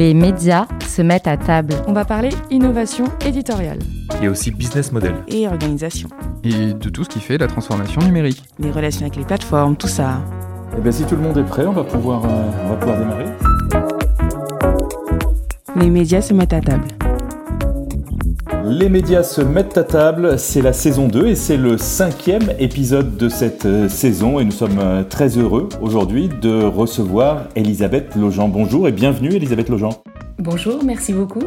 Les médias se mettent à table. On va parler innovation éditoriale. Et aussi business model. Et organisation. Et de tout ce qui fait la transformation numérique. Les relations avec les plateformes, tout ça. Eh bien si tout le monde est prêt, on va pouvoir, euh, on va pouvoir démarrer. Les médias se mettent à table. Les médias se mettent à table, c'est la saison 2 et c'est le cinquième épisode de cette euh, saison et nous sommes euh, très heureux aujourd'hui de recevoir Elisabeth Lojan. Bonjour et bienvenue Elisabeth Lojan. Bonjour, merci beaucoup.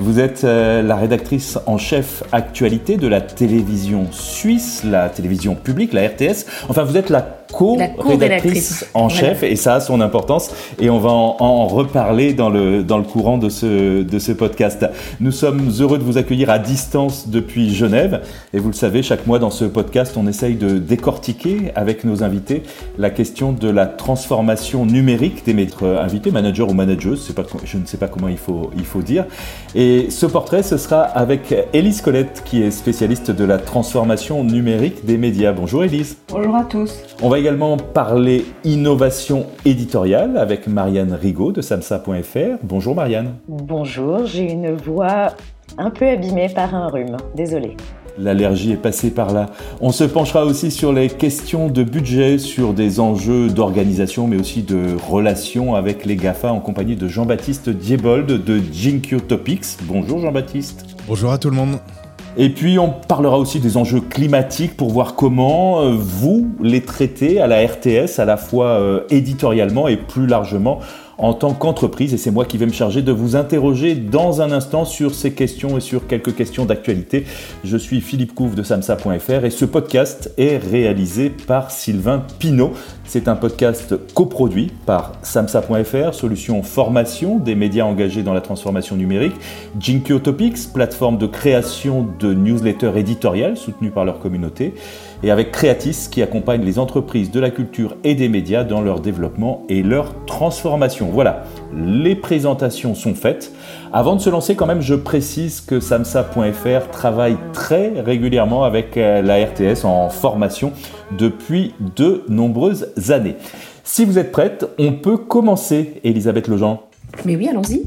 Vous êtes euh, la rédactrice en chef actualité de la télévision suisse, la télévision publique, la RTS. Enfin, vous êtes la co-rédactrice en chef et ça a son importance et on va en, reparler dans le, dans le courant de ce, de ce podcast. Nous sommes heureux de vous accueillir à distance depuis Genève et vous le savez, chaque mois dans ce podcast, on essaye de décortiquer avec nos invités la question de la transformation numérique des maîtres invités, managers ou manageuses, pas, je ne sais pas comment il faut, il faut dire. Et ce portrait, ce sera avec Élise Colette qui est spécialiste de la transformation numérique des médias. Bonjour Élise. Bonjour à tous. On va également parler innovation éditoriale avec Marianne Rigaud de samsa.fr. Bonjour Marianne. Bonjour, j'ai une voix un peu abîmée par un rhume. Désolée. L'allergie est passée par là. On se penchera aussi sur les questions de budget, sur des enjeux d'organisation, mais aussi de relations avec les GAFA en compagnie de Jean-Baptiste Diebold de Jinkyo Topics. Bonjour Jean-Baptiste. Bonjour à tout le monde. Et puis on parlera aussi des enjeux climatiques pour voir comment euh, vous les traitez à la RTS, à la fois euh, éditorialement et plus largement en tant qu'entreprise. Et c'est moi qui vais me charger de vous interroger dans un instant sur ces questions et sur quelques questions d'actualité. Je suis Philippe Couve de samsa.fr et ce podcast est réalisé par Sylvain Pinault. C'est un podcast coproduit par samsa.fr, solution formation des médias engagés dans la transformation numérique, Jinkyo Topics, plateforme de création de newsletters éditoriales soutenue par leur communauté, et avec Creatis qui accompagne les entreprises de la culture et des médias dans leur développement et leur transformation. Voilà, les présentations sont faites. Avant de se lancer, quand même, je précise que samsa.fr travaille très régulièrement avec euh, la RTS en formation depuis de nombreuses années. Si vous êtes prête, on peut commencer, Elisabeth Lejean. Mais oui, allons-y.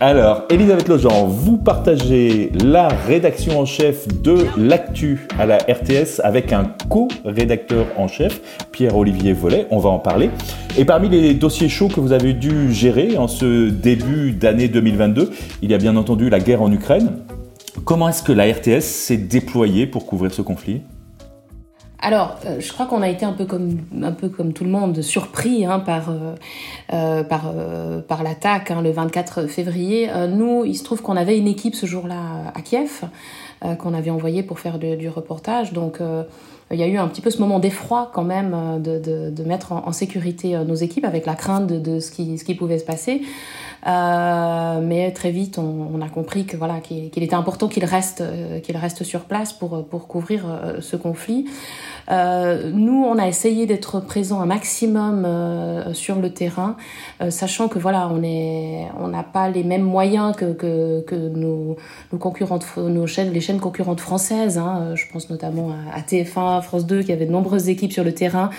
Alors, Elisabeth Lojan, vous partagez la rédaction en chef de l'actu à la RTS avec un co-rédacteur en chef, Pierre-Olivier Vollet, on va en parler. Et parmi les dossiers chauds que vous avez dû gérer en ce début d'année 2022, il y a bien entendu la guerre en Ukraine. Comment est-ce que la RTS s'est déployée pour couvrir ce conflit? Alors, euh, je crois qu'on a été un peu comme un peu comme tout le monde surpris hein, par euh, euh, par par l'attaque hein, le 24 février. nous, il se trouve qu'on avait une équipe ce jour-là à Kiev qu'on avait envoyée pour faire du reportage. Donc il y a eu un petit peu ce moment d'effroi quand même de, de, mettre en, sécurité nos équipes avec la crainte de, de, ce, qui, ce qui pouvait se passer. Euh, mais très vite, on, on, a compris que voilà qu'il était important qu'il reste qu'il reste sur place pour pour couvrir ce conflit. Euh, nous, on a essayé d'être présents un maximum euh, sur le terrain, euh, sachant que voilà, on est, on n'a pas les mêmes moyens que, que, que nos, concurrentes, nos chaînes, les chaînes concurrentes françaises. Hein. Je pense notamment à, TF1, France 2, qui avait de nombreuses équipes sur le terrain.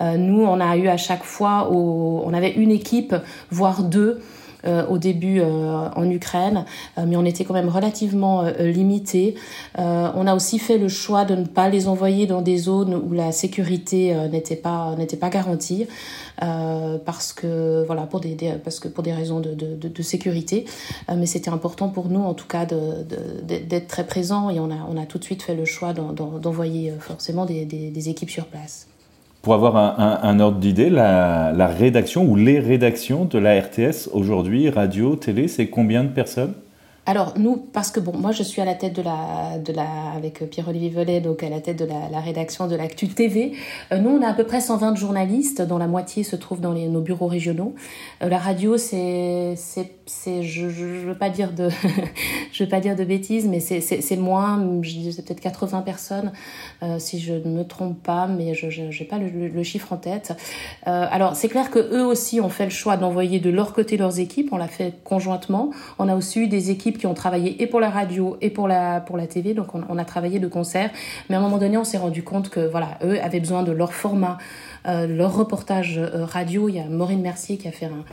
nous, on a eu à chaque fois, au, on avait une équipe, voire deux. Euh, au début euh, en Ukraine, euh, mais on était quand même relativement limité. on a aussi fait le choix de ne pas les envoyer dans des zones où la sécurité n'était pas n'était pas garantie. parce que voilà pour des, parce que pour des raisons de, de, de, sécurité mais c'était important pour nous en tout cas d'être très présents et on a, on a tout de suite fait le choix d'envoyer forcément des, des, des équipes sur place pour avoir un, ordre d'idée, la, rédaction ou les rédactions de la RTS aujourd'hui, radio, télé, c'est combien de personnes? Alors nous, parce que bon, moi je suis à la tête de la, de la, avec Pierre-Olivier Velay, donc à la tête de la, rédaction de l'Actu TV. Euh, nous, on a à peu près 120 journalistes, dont la moitié se trouve dans nos bureaux régionaux. Euh, la radio, c'est, c'est, c'est, je, je, veux pas dire de, je veux pas dire de bêtises, mais c'est, c'est, c'est moins, je dis peut-être 80 personnes, euh, si je ne me trompe pas, mais je, je j'ai pas le, le, chiffre en tête. Euh, alors c'est clair que eux aussi ont fait le choix d'envoyer de leur côté leurs équipes. On l'a fait conjointement. On a aussi eu des équipes qui ont travaillé et pour la radio et pour la, pour la TV, donc on, a travaillé de concert. Mais à un moment donné, on s'est rendu compte que voilà, eux avaient besoin de leur format leur reportage radio. Il y a Maureen Mercier qui a fait un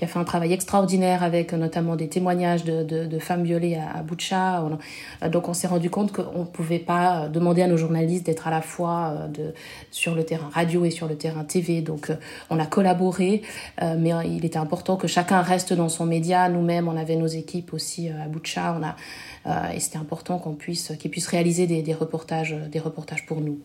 qui a fait un travail extraordinaire avec notamment des témoignages de, de, femmes violées à, à Boucha. Donc on s'est rendu compte qu'on ne pouvait pas demander à nos journalistes d'être à la fois de, sur le terrain radio et sur le terrain TV. Donc on a collaboré, mais il était important que chacun reste dans son média. Nous-mêmes, on avait nos équipes aussi à Boucha. On a, euh, et c'était important qu'on puisse, qu'ils puissent réaliser des, reportages, des reportages pour nous.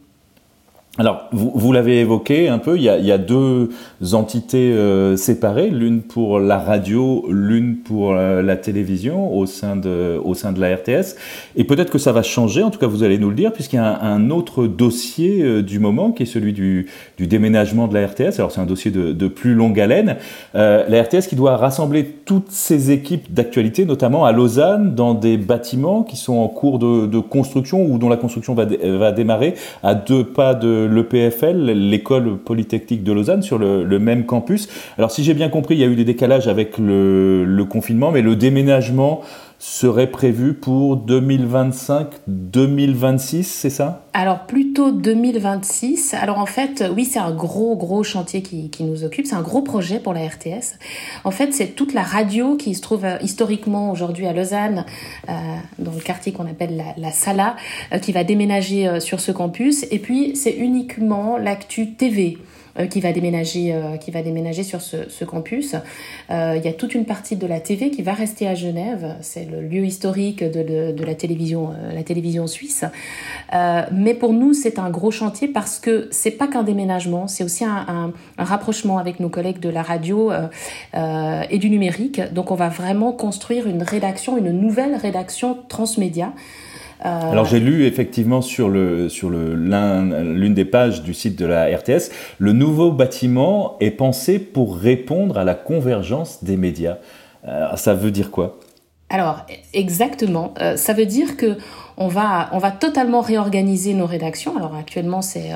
Alors, vous, vous l'avez évoqué un peu, il y a, deux entités euh, séparées, l'une pour la radio, l'une pour euh, la télévision au sein, de, au sein de la RTS. Et peut-être que ça va changer, en tout cas vous allez nous le dire, puisqu'il y a un, un autre dossier euh, du moment qui est celui du, du, déménagement de la RTS. Alors c'est un dossier de, de, plus longue haleine. la RTS qui doit rassembler toutes ses équipes d'actualité, notamment à Lausanne, dans des bâtiments qui sont en cours de, de construction ou dont la construction va, va démarrer à deux pas de l'EPFL, l'école polytechnique de Lausanne, sur le, même campus. Alors si j'ai bien compris, il y a eu des décalages avec le, confinement, mais le déménagement serait prévu pour 2025-2026, c'est ça? Alors plutôt 2026. Alors en fait, oui, c'est un gros, gros chantier qui, nous occupe. C'est un gros projet pour la RTS. En fait, c'est toute la radio qui se trouve euh, historiquement aujourd'hui à Lausanne, euh, dans le quartier qu'on appelle la, Sala, euh, qui va déménager sur ce campus. Et puis, c'est uniquement l'actu TV. Euh, qui va déménager, euh, qui va déménager sur ce, ce campus. Euh, il y a toute une partie de la TV qui va rester à Genève. C'est le lieu historique de, de, de la télévision, la télévision suisse. mais pour nous, c'est un gros chantier parce que c'est pas qu'un déménagement, c'est aussi un, un, un, rapprochement avec nos collègues de la radio et du numérique. Donc, on va vraiment construire une rédaction, une nouvelle rédaction transmédia. Euh, Alors j'ai lu effectivement sur le sur le l'une des pages du site de la RTS, le nouveau bâtiment est pensé pour répondre à la convergence des médias. Euh, ça veut dire quoi? Alors exactement, euh, ça veut dire que on va on va totalement réorganiser nos rédactions. Alors actuellement c'est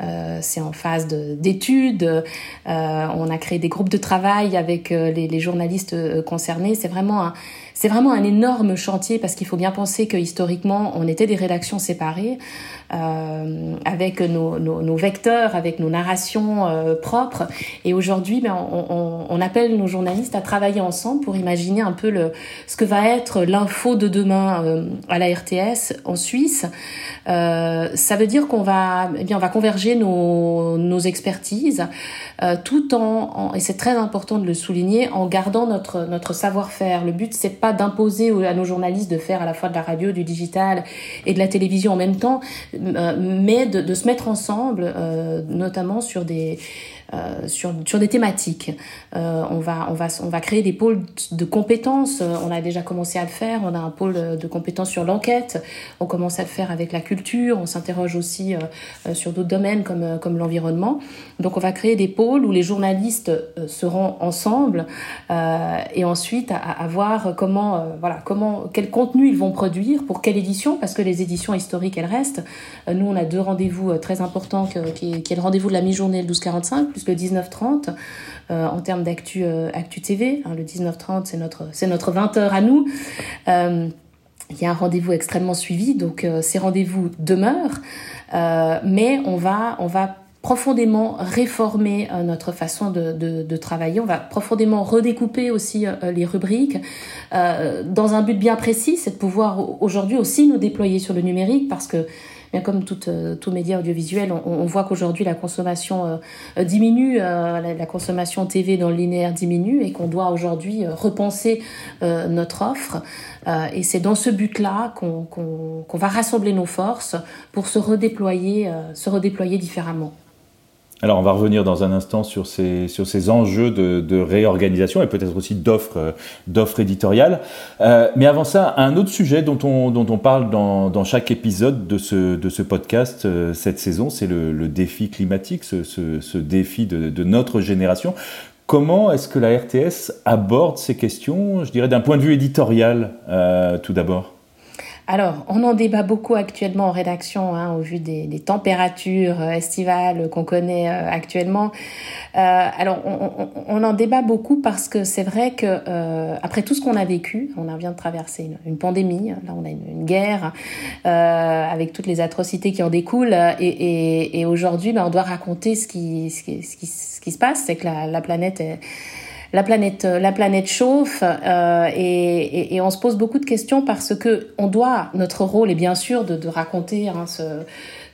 euh, c'est en phase d'études. On a créé des groupes de travail avec les, les, journalistes concernés. C'est vraiment un c'est vraiment un énorme chantier parce qu'il faut bien penser que historiquement, on était des rédactions séparées euh, avec nos, vecteurs, avec nos narrations euh, propres. Et aujourd'hui, ben, on, appelle nos journalistes à travailler ensemble pour imaginer un peu ce que va être l'info de demain euh, à la RTS en Suisse. Ça veut dire qu'on va, eh bien, on va converger nos, expertises tout en, en et c'est très important de le souligner, en gardant notre, notre savoir-faire. Le but, c'est pas d'imposer à nos journalistes de faire à la fois de la radio, du digital et de la télévision en même temps, euh, mais de, se mettre ensemble, euh, notamment sur des euh, sur, sur des thématiques. On, va, on, va, on va créer des pôles de compétences. On a déjà commencé à le faire. On a un pôle de compétences sur l'enquête. On commence à le faire avec la culture. On s'interroge aussi sur d'autres domaines comme, comme l'environnement. Donc on va créer des pôles où les journalistes seront ensemble et ensuite à voir comment, comment, quel contenu ils vont produire pour quelle édition, parce que les éditions historiques, elles restent. nous, on a deux rendez-vous très importants qui, est le rendez-vous de la mi-journée, le 12-45, le 19-30 euh, en termes d'actu euh, actu TV. Hein, le 19-30, c'est notre, notre 20 heures à nous. Euh, il y a un rendez-vous extrêmement suivi, donc ces rendez-vous demeurent, mais on va, on va profondément réformer notre façon de, travailler. On va profondément redécouper aussi les rubriques dans un but bien précis, c'est de pouvoir aujourd'hui aussi nous déployer sur le numérique parce que bien comme tout, euh, média audiovisuel, on, voit qu'aujourd'hui la consommation euh, diminue, euh, la, consommation TV dans le linéaire diminue et qu'on doit aujourd'hui repenser notre offre. et c'est dans ce but-là qu'on qu va rassembler nos forces pour se redéployer différemment. Alors, on va revenir dans un instant sur ces, sur ces enjeux de, de réorganisation et peut-être aussi d'offres, euh, éditoriales. Euh, mais avant ça, un autre sujet dont on, dont on parle dans, dans chaque épisode de ce, de ce podcast euh, cette saison, c'est le, le, défi climatique, ce, ce, défi de, de, notre génération. Comment est-ce que la RTS aborde ces questions, je dirais d'un point de vue éditorial, tout d'abord? Alors, on en débat beaucoup actuellement en rédaction, hein, au vu des, températures euh, estivales qu'on connaît euh, actuellement. Euh, alors, on, en débat beaucoup parce que c'est vrai que après tout ce qu'on a vécu, on vient de traverser une, pandémie, là on a une, une guerre avec toutes les atrocités qui en découlent, et, aujourd'hui, ben, on doit raconter ce qui se passe, c'est que la, la planète est la planète, euh, la planète chauffe euh, et, et, on se pose beaucoup de questions parce que on doit, notre rôle est bien sûr de, de raconter hein, ce,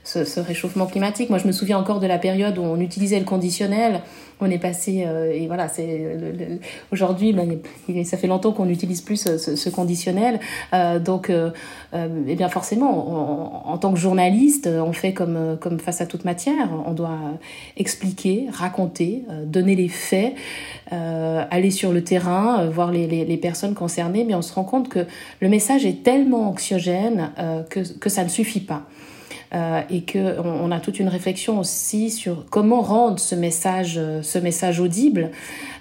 ce, ce, réchauffement climatique. Moi, je me souviens encore de la période où on utilisait le conditionnel. On est passé euh, et voilà c'est aujourd'hui ben, ça fait longtemps qu'on n'utilise plus ce, ce, conditionnel. Euh, donc euh, euh eh bien forcément en tant que journaliste on fait comme comme face à toute matière. On doit expliquer raconter euh, donner les faits aller sur le terrain voir les, les, les, personnes concernées. Mais on se rend compte que le message est tellement anxiogène que, que ça ne suffit pas euh, et que on, on, a toute une réflexion aussi sur comment rendre ce message, euh, ce message audible.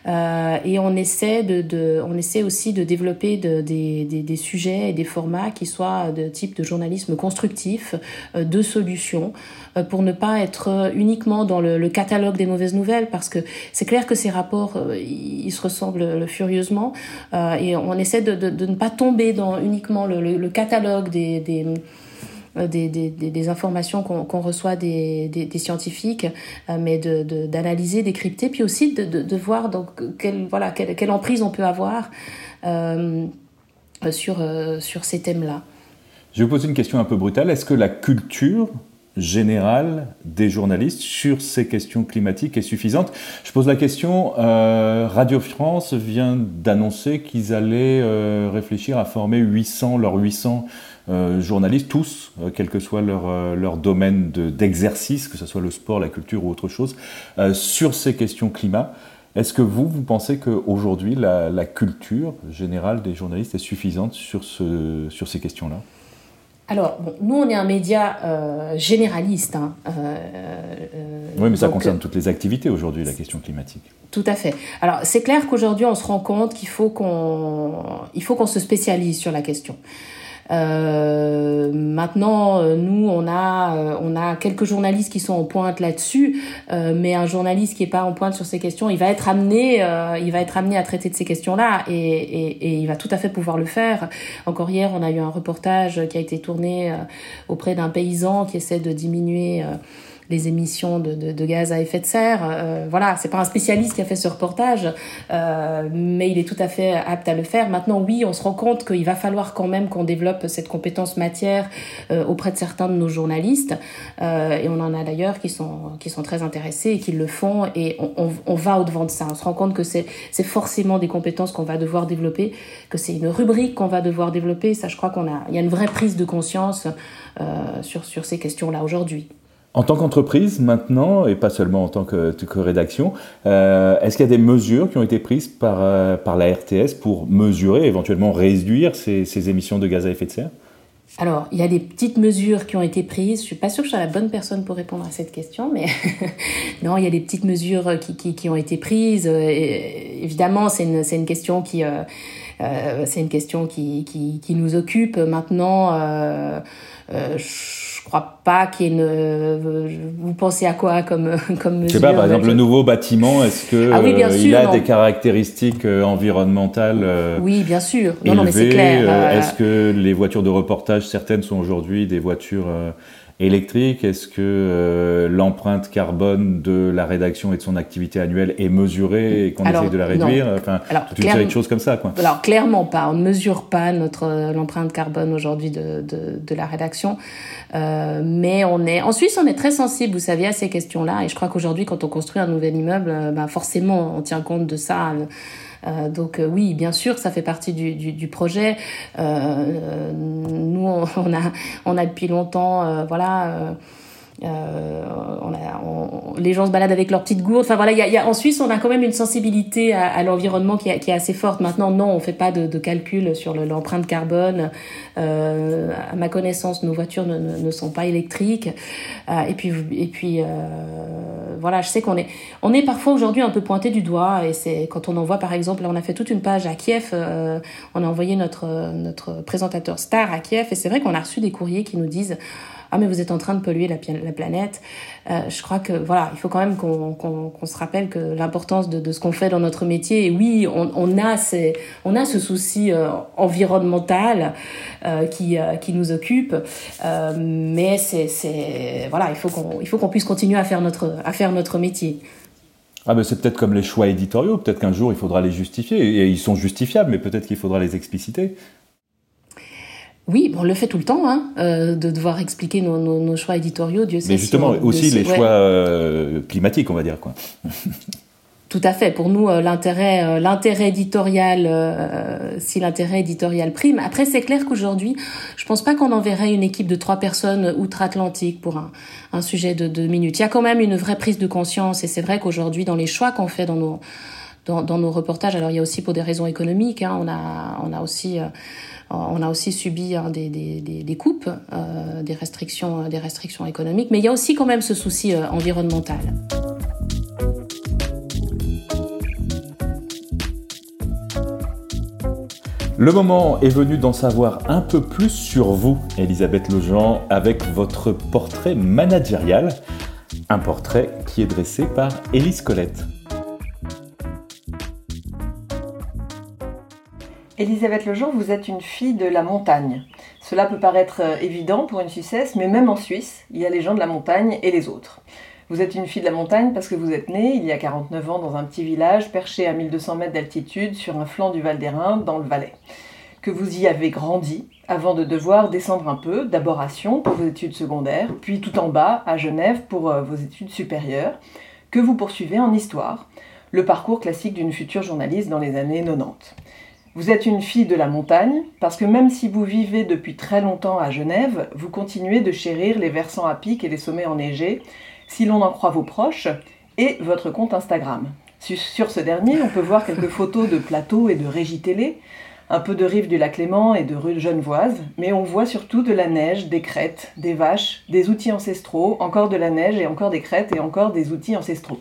Euh, et on essaie de, de, on essaie aussi de développer de, des, des, des, sujets et des formats qui soient de type de journalisme constructif, euh, de solutions, euh, pour ne pas être uniquement dans le, le, catalogue des mauvaises nouvelles, parce que c'est clair que ces rapports, ils se ressemblent furieusement, et on essaie de, de, ne pas tomber dans uniquement le, le, le catalogue des, des euh, des, des, des, informations qu'on reçoit des, des, scientifiques, euh, mais d'analyser, de, décrypter, puis aussi de, de, voir donc quelle, voilà, quelle, quelle, emprise on peut avoir euh, sur, euh, sur ces thèmes-là. Je vous poser une question un peu brutale. Est-ce que la culture générale des journalistes sur ces questions climatiques est suffisante? Je pose la question, euh, Radio France vient d'annoncer qu'ils allaient euh, réfléchir à former 800, leurs 800 euh, journalistes, tous, euh, quel que soit leur, euh, leur domaine d'exercice, de, que ce soit le sport, la culture ou autre chose, sur ces questions climat. Est-ce que vous, vous pensez qu'aujourd'hui, la, la culture générale des journalistes est suffisante sur, ce, sur ces questions-là? Alors, bon, nous, on est un média euh, généraliste. Hein, euh, oui, mais ça donc, concerne toutes les activités aujourd'hui, la question climatique. Tout à fait. Alors, c'est clair qu'aujourd'hui, on se rend compte qu'il faut qu'on qu se spécialise sur la question. Euh, maintenant, euh, nous, on a, euh, on a quelques journalistes qui sont en pointe là-dessus, euh, mais un journaliste qui est pas en pointe sur ces questions, il va être amené, euh, il va être amené à traiter de ces questions-là, et, et, et, il va tout à fait pouvoir le faire. Encore hier, on a eu un reportage qui a été tourné auprès d'un paysan qui essaie de diminuer les émissions de, gaz à effet de serre. Euh, voilà, c'est pas un spécialiste qui a fait ce reportage, euh, mais il est tout à fait apte à le faire. Maintenant, oui, on se rend compte qu'il va falloir quand même qu'on développe cette compétence matière euh, auprès de certains de nos journalistes, et on en a d'ailleurs qui sont qui sont très intéressés et qui le font, et on, on, va au devant de ça. On se rend compte que c'est c'est forcément des compétences qu'on va devoir développer, que c'est une rubrique qu'on va devoir développer. Ça, je crois qu'on a il y a une vraie prise de conscience sur sur ces questions-là aujourd'hui. En tant qu'entreprise maintenant, et pas seulement en tant que, rédaction, euh, est-ce qu'il y a des mesures qui ont été prises par, euh, la RTS pour mesurer, éventuellement réduire ces, émissions de gaz à effet de serre? Alors, il y a des petites mesures qui ont été prises. Je suis pas sûre que je sois la bonne personne pour répondre à cette question, mais non, il y a des petites mesures qui, ont été prises. Et, évidemment, c'est une, une question qui, euh, euh, c'est une question qui, nous occupe maintenant. Je crois pas qu'il y ait une. Vous pensez à quoi comme comme mesure Je sais pas, par exemple, le nouveau bâtiment, est-ce que ah oui, bien sûr, il a non. des caractéristiques environnementales Oui, bien sûr. Non, élevées, non, mais c'est clair. Est-ce que les voitures de reportage, certaines sont aujourd'hui des voitures électrique Est-ce que euh, l'empreinte carbone de la rédaction et de son activité annuelle est mesurée et qu'on essaye de la réduire? Non. Enfin, alors, toute une série de choses comme ça. Quoi. Alors, clairement pas. On ne mesure pas notre euh, l'empreinte carbone aujourd'hui de, de, de, la rédaction. Euh, mais on est, en Suisse, on est très sensible, vous savez, à ces questions-là. Et je crois qu'aujourd'hui, quand on construit un nouvel immeuble, euh, ben forcément, on tient compte de ça. Euh, donc euh, oui, bien sûr, ça fait partie du, du, du projet. Euh, nous, on, a, on a depuis longtemps, voilà euh, on a, les gens se baladent avec leurs petites gourdes. Enfin voilà, y a, y a, en Suisse, on a quand même une sensibilité à, à l'environnement qui, qui, est assez forte. Maintenant, non, on fait pas de, de calcul sur l'empreinte carbone. Euh, à ma connaissance, nos voitures ne, ne, ne sont pas électriques. Euh, et puis, et puis euh, voilà, je sais qu'on est, on est parfois aujourd'hui un peu pointé du doigt. Et c'est quand on envoie, par exemple, là, on a fait toute une page à Kiev. Euh, on a envoyé notre notre présentateur star à Kiev, et c'est vrai qu'on a reçu des courriers qui nous disent ah mais vous êtes en train de polluer la, la planète. Euh, je crois que voilà, il faut quand même qu'on se rappelle que l'importance de, ce qu'on fait dans notre métier. Et oui, on, a ces, on a ce souci euh, environnemental euh, qui qui nous occupe, mais c'est voilà, il faut qu'on il faut qu'on puisse continuer à faire notre à faire notre métier. Ah ben c'est peut-être comme les choix éditoriaux, peut-être qu'un jour il faudra les justifier, et ils sont justifiables, mais peut-être qu'il faudra les expliciter. Oui, on le fait tout le temps, hein, euh, de devoir expliquer nos, nos, nos, choix éditoriaux. Dieu sait Mais justement, si on, aussi les choix euh, climatiques, on va dire quoi. Tout à fait. Pour nous, euh, l'intérêt, euh, l'intérêt éditorial, euh, si l'intérêt éditorial prime. Après, c'est clair qu'aujourd'hui, je pense pas qu'on enverrait une équipe de trois personnes outre-Atlantique pour un, un sujet de deux minutes. Il y a quand même une vraie prise de conscience, et c'est vrai qu'aujourd'hui, dans les choix qu'on fait dans nos dans, dans, nos reportages, alors il y a aussi pour des raisons économiques, hein, on a on a aussi on a aussi subi hein, des, coupes, euh, des restrictions, des restrictions économiques, mais il y a aussi quand même ce souci euh, environnemental. Le moment est venu d'en savoir un peu plus sur vous, Elisabeth Lejean, avec votre portrait managérial, un portrait qui est dressé par Élise Colette. Elisabeth Lejean, vous êtes une fille de la montagne. Cela peut paraître évident pour une Suissesse, mais même en Suisse, il y a les gens de la montagne et les autres. Vous êtes une fille de la montagne parce que vous êtes née il y a 49 ans dans un petit village perché à 1200 mètres d'altitude sur un flanc du Val d'Airain dans le Valais. Que vous y avez grandi avant de devoir descendre un peu, d'abord à Sion pour vos études secondaires, puis tout en bas à Genève pour vos études supérieures, que vous poursuivez en histoire, le parcours classique d'une future journaliste dans les années 90. Vous êtes une fille de la montagne parce que même si vous vivez depuis très longtemps à Genève, vous continuez de chérir les versants à pic et les sommets enneigés, si l'on en croit vos proches, et votre compte Instagram. Sur ce dernier, on peut voir quelques photos de plateaux et de régies télé, un peu de rive du lac Léman et de rue Genevoise, mais on voit surtout de la neige, des crêtes, des vaches, des outils ancestraux, encore de la neige et encore des crêtes et encore des outils ancestraux.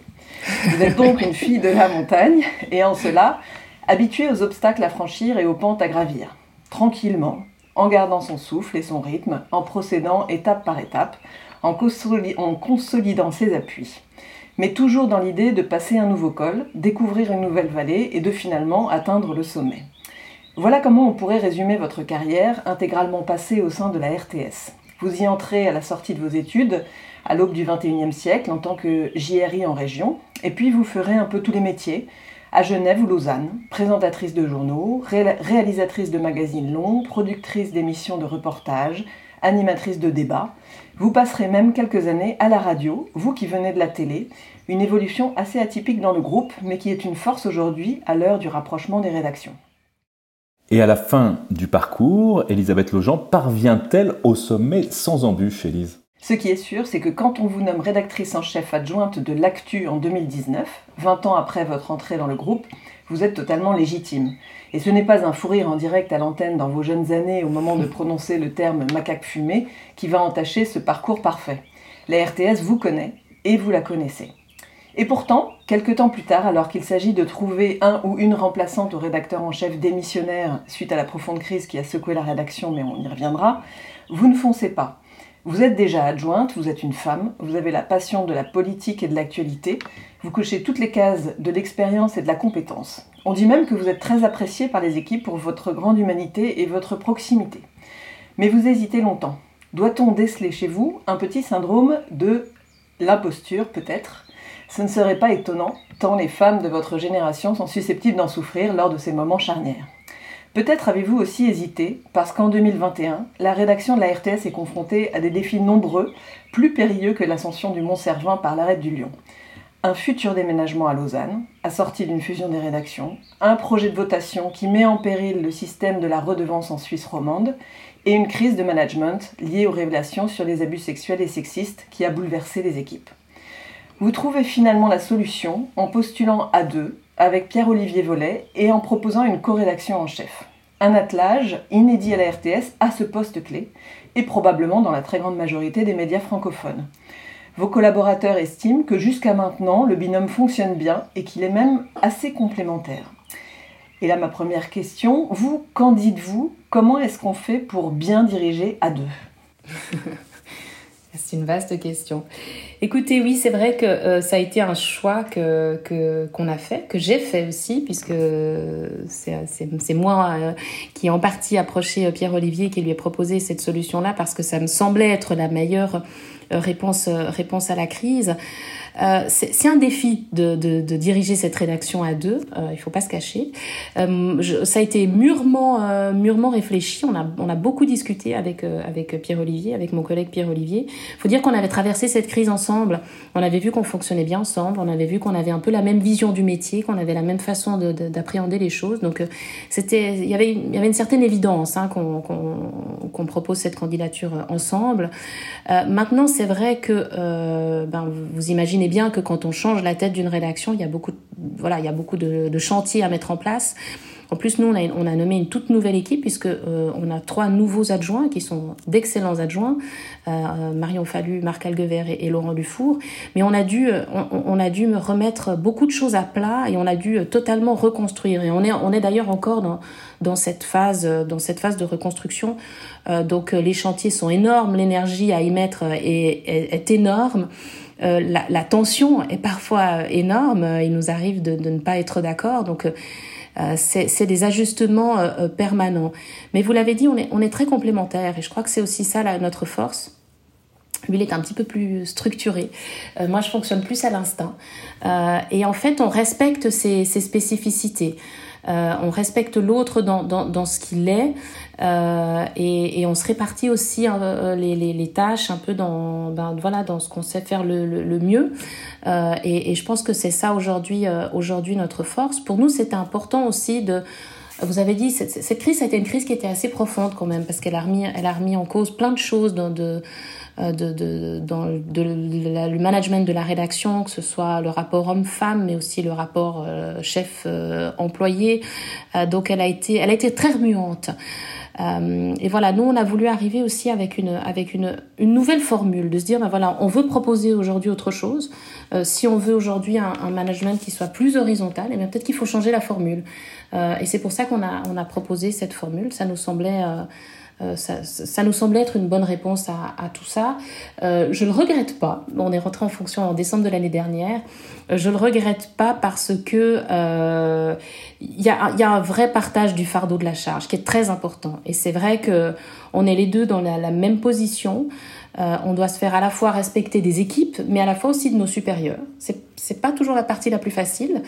Vous êtes donc une fille de la montagne, et en cela, habituée aux obstacles à franchir et aux pentes à gravir, tranquillement, en gardant son souffle et son rythme, en procédant étape par étape, en consolidant ses appuis. Mais toujours dans l'idée de passer un nouveau col, découvrir une nouvelle vallée et de finalement atteindre le sommet. Voilà comment on pourrait résumer votre carrière intégralement passée au sein de la RTS. Vous y entrez à la sortie de vos études, à l'aube du 21e siècle, en tant que JRI en région, et puis vous ferez un peu tous les métiers, à Genève ou Lausanne, présentatrice de journaux, ré réalisatrice de magazines longs, productrice d'émissions de reportages, animatrice de débats. Vous passerez même quelques années à la radio, vous qui venez de la télé, une évolution assez atypique dans le groupe, mais qui est une force aujourd'hui à l'heure du rapprochement des rédactions. Et à la fin du parcours, Elisabeth Lejean parvient-elle au sommet sans embûche, Élise? Ce qui est sûr, c'est que quand on vous nomme rédactrice en chef adjointe de l'Actu en 2019, 20 ans après votre entrée dans le groupe, vous êtes totalement légitime. Et ce n'est pas un fou rire en direct à l'antenne dans vos jeunes années au moment de prononcer le terme macaque fumé qui va entacher ce parcours parfait. La RTS vous connaît et vous la connaissez. Et pourtant, quelques temps plus tard, alors qu'il s'agit de trouver un ou une remplaçante au rédacteur en chef démissionnaire suite à la profonde crise qui a secoué la rédaction, mais on y reviendra, vous ne foncez pas. Vous êtes déjà adjointe, vous êtes une femme, vous avez la passion de la politique et de l'actualité, vous cochez toutes les cases de l'expérience et de la compétence. On dit même que vous êtes très appréciée par les équipes pour votre grande humanité et votre proximité. Mais vous hésitez longtemps. Doit-on déceler chez vous un petit syndrome de l'imposture, peut-être? Ce ne serait pas étonnant, tant les femmes de votre génération sont susceptibles d'en souffrir lors de ces moments charnières. Peut-être avez-vous aussi hésité, parce qu'en 2021, la rédaction de la RTS est confrontée à des défis nombreux, plus périlleux que l'ascension du Mont Cervin par l'arrêt du Lion. un futur déménagement à Lausanne, assorti d'une fusion des rédactions, un projet de votation qui met en péril le système de la redevance en Suisse romande, et une crise de management liée aux révélations sur les abus sexuels et sexistes qui a bouleversé les équipes. Vous trouvez finalement la solution en postulant à deux avec Pierre-Olivier Vollet et en proposant une co-rédaction en chef. Un attelage inédit à la RTS à ce poste clé et probablement dans la très grande majorité des médias francophones. Vos collaborateurs estiment que jusqu'à maintenant, le binôme fonctionne bien et qu'il est même assez complémentaire. Et là, ma première question, vous, qu'en dites-vous? Comment est-ce qu'on fait pour bien diriger à deux? C'est une vaste question. Écoutez, oui, c'est vrai que euh, ça a été un choix que qu'on a fait, que j'ai fait aussi, puisque c'est moi euh, qui ai en partie approché euh, Pierre-Olivier qui lui ai proposé cette solution-là parce que ça me semblait être la meilleure réponse, réponse à la crise. Euh, c'est un défi de, de, diriger cette rédaction à deux, euh, il faut pas se cacher. Euh, ça a été mûrement, euh, mûrement réfléchi, on a, on a beaucoup discuté avec, avec Pierre-Olivier, avec mon collègue Pierre-Olivier. Il faut dire qu'on avait traversé cette crise ensemble, on avait vu qu'on fonctionnait bien ensemble, on avait vu qu'on avait un peu la même vision du métier, qu'on avait la même façon d'appréhender les choses. Donc c'était, il y avait, y avait une certaine évidence hein, qu'on qu'on propose cette candidature ensemble. maintenant, c'est vrai que ben, vous imaginez bien que quand on change la tête d'une rédaction, il y a beaucoup, voilà, il y a beaucoup de, chantiers à mettre en place. En plus, nous, on a, nommé une toute nouvelle équipe puisque euh, on a trois nouveaux adjoints qui sont d'excellents adjoints, euh, Marion Fallu, Marc Alguevert et, Laurent Dufour. Mais on a dû, on, on, a dû me remettre beaucoup de choses à plat et on a dû totalement reconstruire. Et on est, on est d'ailleurs encore dans, cette phase, dans cette phase de reconstruction. Euh, donc les chantiers sont énormes, l'énergie à y mettre est énorme. Euh, la, tension est parfois énorme. Il nous arrive de, ne pas être d'accord. Donc, euh, c'est des ajustements euh, permanents. Mais vous l'avez dit, on est, très complémentaires. Et je crois que c'est aussi ça notre force. Lui, il est un petit peu plus structuré. Euh, moi, je fonctionne plus à l'instinct. Euh, et en fait, on respecte ses, spécificités. Euh, on respecte l'autre dans, ce qu'il est euh, et, on se répartit aussi euh, les, tâches un peu dans, ben, voilà, dans ce qu'on sait faire le, mieux. Euh, et, je pense que c'est ça aujourd'hui aujourd'hui notre force. Pour nous, c'était important aussi de vous avez dit, cette, cette crise, a été une crise qui était assez profonde quand même, parce qu'elle a remis, elle a remis en cause plein de choses dans, de, de, dans le management de la rédaction, que ce soit le rapport homme-femme, mais aussi le rapport chef-employé. Donc elle a été, elle a été très remuante. Euh, et voilà, nous on a voulu arriver aussi avec une avec une, une nouvelle formule, de se dire ben voilà, on veut proposer aujourd'hui autre chose. Euh, si on veut aujourd'hui un, un, management qui soit plus horizontal, eh bien peut-être qu'il faut changer la formule. Euh, et c'est pour ça qu'on a on a proposé cette formule. Ça nous semblait euh, ça, ça, nous semblait être une bonne réponse à, tout ça. Euh, je le regrette pas. On est rentré en fonction en décembre de l'année dernière. Euh, je le regrette pas parce que il euh, y, a, un vrai partage du fardeau de la charge qui est très important. Et c'est vrai que on est les deux dans la même position. Euh, on doit se faire à la fois respecter des équipes, mais à la fois aussi de nos supérieurs. C'est pas toujours la partie la plus facile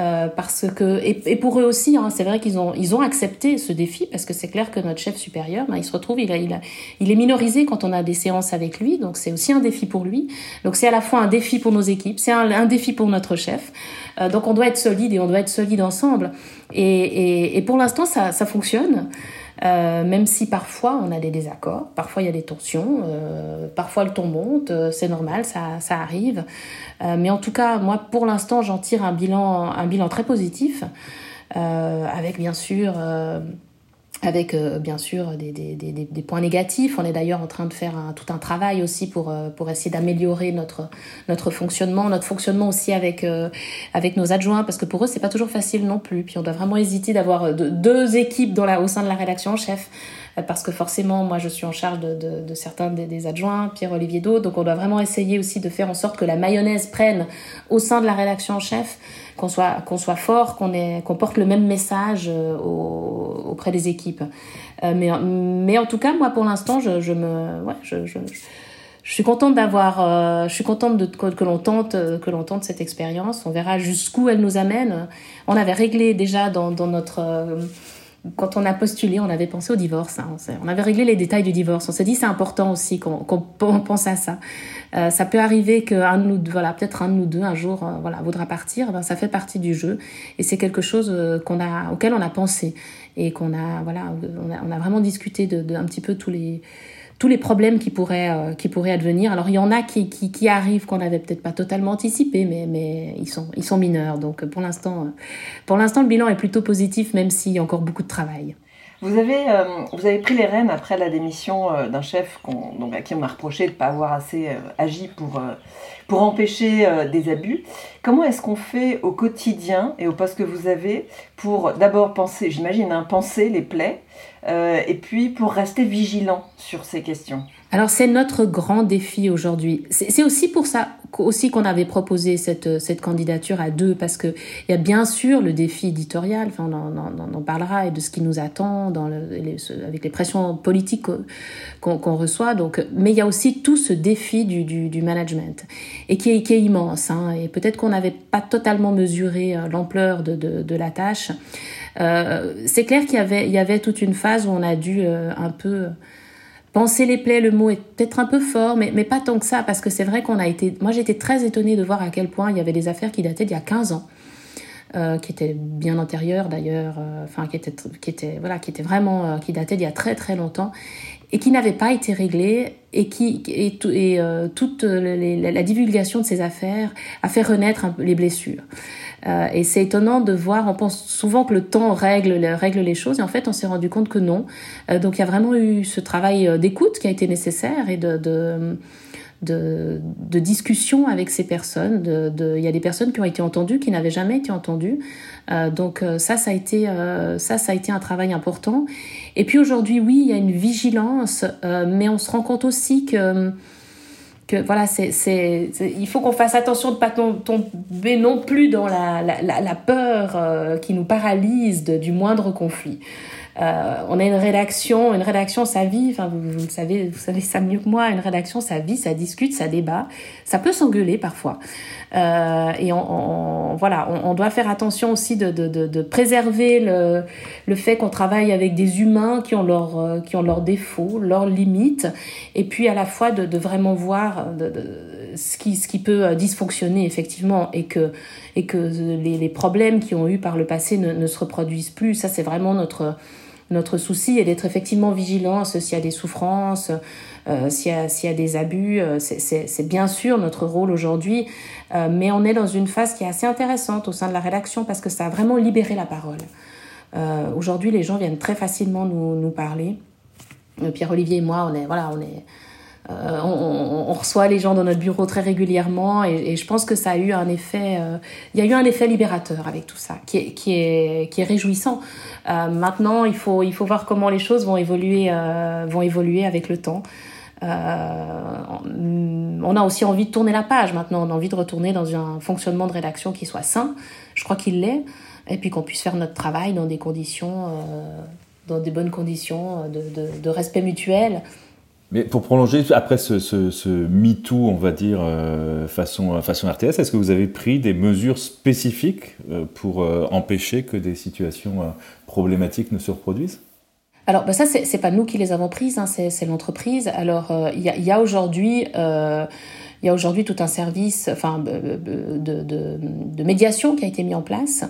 euh, parce que et, et, pour eux aussi, hein, c'est vrai qu'ils ont ils ont accepté ce défi parce que c'est clair que notre chef supérieur, ben, il se retrouve, il a, il a, il est minorisé quand on a des séances avec lui, donc c'est aussi un défi pour lui. Donc c'est à la fois un défi pour nos équipes, c'est un, un, défi pour notre chef. Euh, donc on doit être solide et on doit être solide ensemble. Et, et, et pour l'instant, ça, ça fonctionne. Euh, même si parfois on a des désaccords, parfois il y a des tensions, euh, parfois le ton monte, euh, c'est normal, ça, ça arrive. Mais en tout cas, moi pour l'instant j'en tire un bilan, un bilan très positif, avec bien sûr avec euh, bien sûr des, des, des, des, points négatifs. On est d'ailleurs en train de faire un, tout un travail aussi pour, euh, pour essayer d'améliorer notre, notre fonctionnement, notre fonctionnement aussi avec, euh, avec nos adjoints, parce que pour eux, c'est pas toujours facile non plus. Puis on doit vraiment hésiter d'avoir deux équipes dans la, au sein de la rédaction en chef parce que forcément, moi, je suis en charge de, de, de certains des, adjoints, Pierre-Olivier d'autres, donc on doit vraiment essayer aussi de faire en sorte que la mayonnaise prenne au sein de la rédaction en chef qu'on soit qu'on soit fort, qu'on qu'on porte le même message euh, au, auprès des équipes. Euh, mais mais en tout cas, moi pour l'instant, je, je me ouais, je, je, je suis contente d'avoir euh, je suis contente de que, que l'on tente que l'on tente cette expérience. On verra jusqu'où elle nous amène. On avait réglé déjà dans dans notre quand on a postulé, on avait pensé au divorce. Hein. On avait réglé les détails du divorce. On s'est dit c'est important aussi qu'on pense à ça. Euh, ça peut arriver qu'un de nous, voilà, peut-être un de nous deux un jour, euh, voilà, voudra partir. Ben, ça fait partie du jeu et c'est quelque chose euh, qu'on a, auquel on a pensé et qu'on a, voilà, on a, on a, vraiment discuté de, de un petit peu tous les tous les problèmes qui pourraient, euh, qui pourraient advenir. Alors il y en a qui, qui, arrivent qu'on n'avait peut-être pas totalement anticipé, mais, mais ils, sont, ils sont mineurs. Donc pour l'instant, pour l'instant, le bilan est plutôt positif, même s'il y a encore beaucoup de travail. Vous avez, euh, vous avez pris les rênes après la démission euh, d'un chef donc, à qui on a reproché de ne pas avoir assez agi pour, pour empêcher des abus. Comment est-ce qu'on fait au quotidien et au poste que vous avez pour d'abord penser, j'imagine, hein, penser les plaies, euh, et puis pour rester vigilant sur ces questions alors c'est notre grand défi aujourd'hui. C'est aussi pour ça aussi qu'on avait proposé cette, cette candidature à deux, parce qu'il y a bien sûr le défi éditorial, enfin on en, parlera, et de ce qui nous attend avec les pressions politiques qu'on reçoit, donc, mais il y a aussi tout ce défi du, du, management, et qui est, immense, hein, et peut-être qu'on n'avait pas totalement mesuré euh, l'ampleur de, de, la tâche. Euh, c'est clair qu'il y avait, il y avait toute une phase où on a dû euh, un peu penser les plaies, le mot est peut-être un peu fort, mais, mais pas tant que ça, parce que c'est vrai qu'on a été. Moi, j'étais très étonnée de voir à quel point il y avait des affaires qui dataient d'il y a 15 ans. Euh, qui étaient bien antérieures d'ailleurs, euh, enfin qui étaient, qui étaient, voilà, qui étaient vraiment, euh, qui dataient d'il y a très très longtemps et qui n'avaient pas été réglées et qui et, et toute la divulgation de ces affaires a fait renaître un peu les blessures. Euh, et c'est étonnant de voir, on pense souvent que le temps règle, règle les choses, et en fait on s'est rendu compte que non. Euh, donc il y a vraiment eu ce travail euh, d'écoute qui a été nécessaire et de, de de, de, discussion avec ces personnes. Il y a des personnes qui ont été entendues, qui n'avaient jamais été entendues. Euh, donc ça, ça a été euh, ça, ça a été un travail important. Et puis aujourd'hui, oui, il y a une vigilance, euh, mais on se rend compte aussi que que voilà, il faut qu'on fasse attention de ne pas tomber non plus dans la, la, peur euh, qui nous paralyse du moindre conflit. Euh, on a une rédaction, une rédaction, ça vit, enfin vous, vous, le savez, vous savez ça mieux que moi, une rédaction, ça vit, ça discute, ça débat, ça peut s'engueuler parfois. Euh, et on, on voilà, on, on, doit faire attention aussi de, de, de, de préserver le, le fait qu'on travaille avec des humains qui ont leurs euh, qui ont leurs défauts, leurs limites, et puis à la fois de, de vraiment voir de, ce qui ce qui peut euh, dysfonctionner effectivement et que et que les, les problèmes qui ont eu par le passé ne, ne se reproduisent plus. Ça c'est vraiment notre notre souci est d'être effectivement vigilant s'il y a des souffrances, euh, s'il y, a des abus. Euh, c'est bien sûr notre rôle aujourd'hui, euh, mais on est dans une phase qui est assez intéressante au sein de la rédaction parce que ça a vraiment libéré la parole. Euh, aujourd'hui, les gens viennent très facilement nous, nous parler. Pierre-Olivier et moi, on est, voilà, on est, euh, on, on, reçoit les gens dans notre bureau très régulièrement et, et je pense que ça a eu un effet, euh, il y a eu un effet libérateur avec tout ça, qui est, qui est, qui est réjouissant. Euh, maintenant, il faut, il faut voir comment les choses vont évoluer, euh, vont évoluer avec le temps. Euh, on a aussi envie de tourner la page maintenant, on a envie de retourner dans un fonctionnement de rédaction qui soit sain. Je crois qu'il l'est, et puis qu'on puisse faire notre travail dans des conditions, dans des bonnes conditions de, de, de respect mutuel. Mais pour prolonger, après ce, ce, ce MeToo, on va dire, euh, façon, façon RTS, est-ce que vous avez pris des mesures spécifiques euh, pour euh, empêcher que des situations euh, problématiques ne se reproduisent? Alors, bah ça, c'est pas nous qui les avons prises, hein, c'est l'entreprise. Alors, il y a aujourd'hui il y a aujourd'hui tout un service enfin, de, de, de, médiation qui a été mis en place.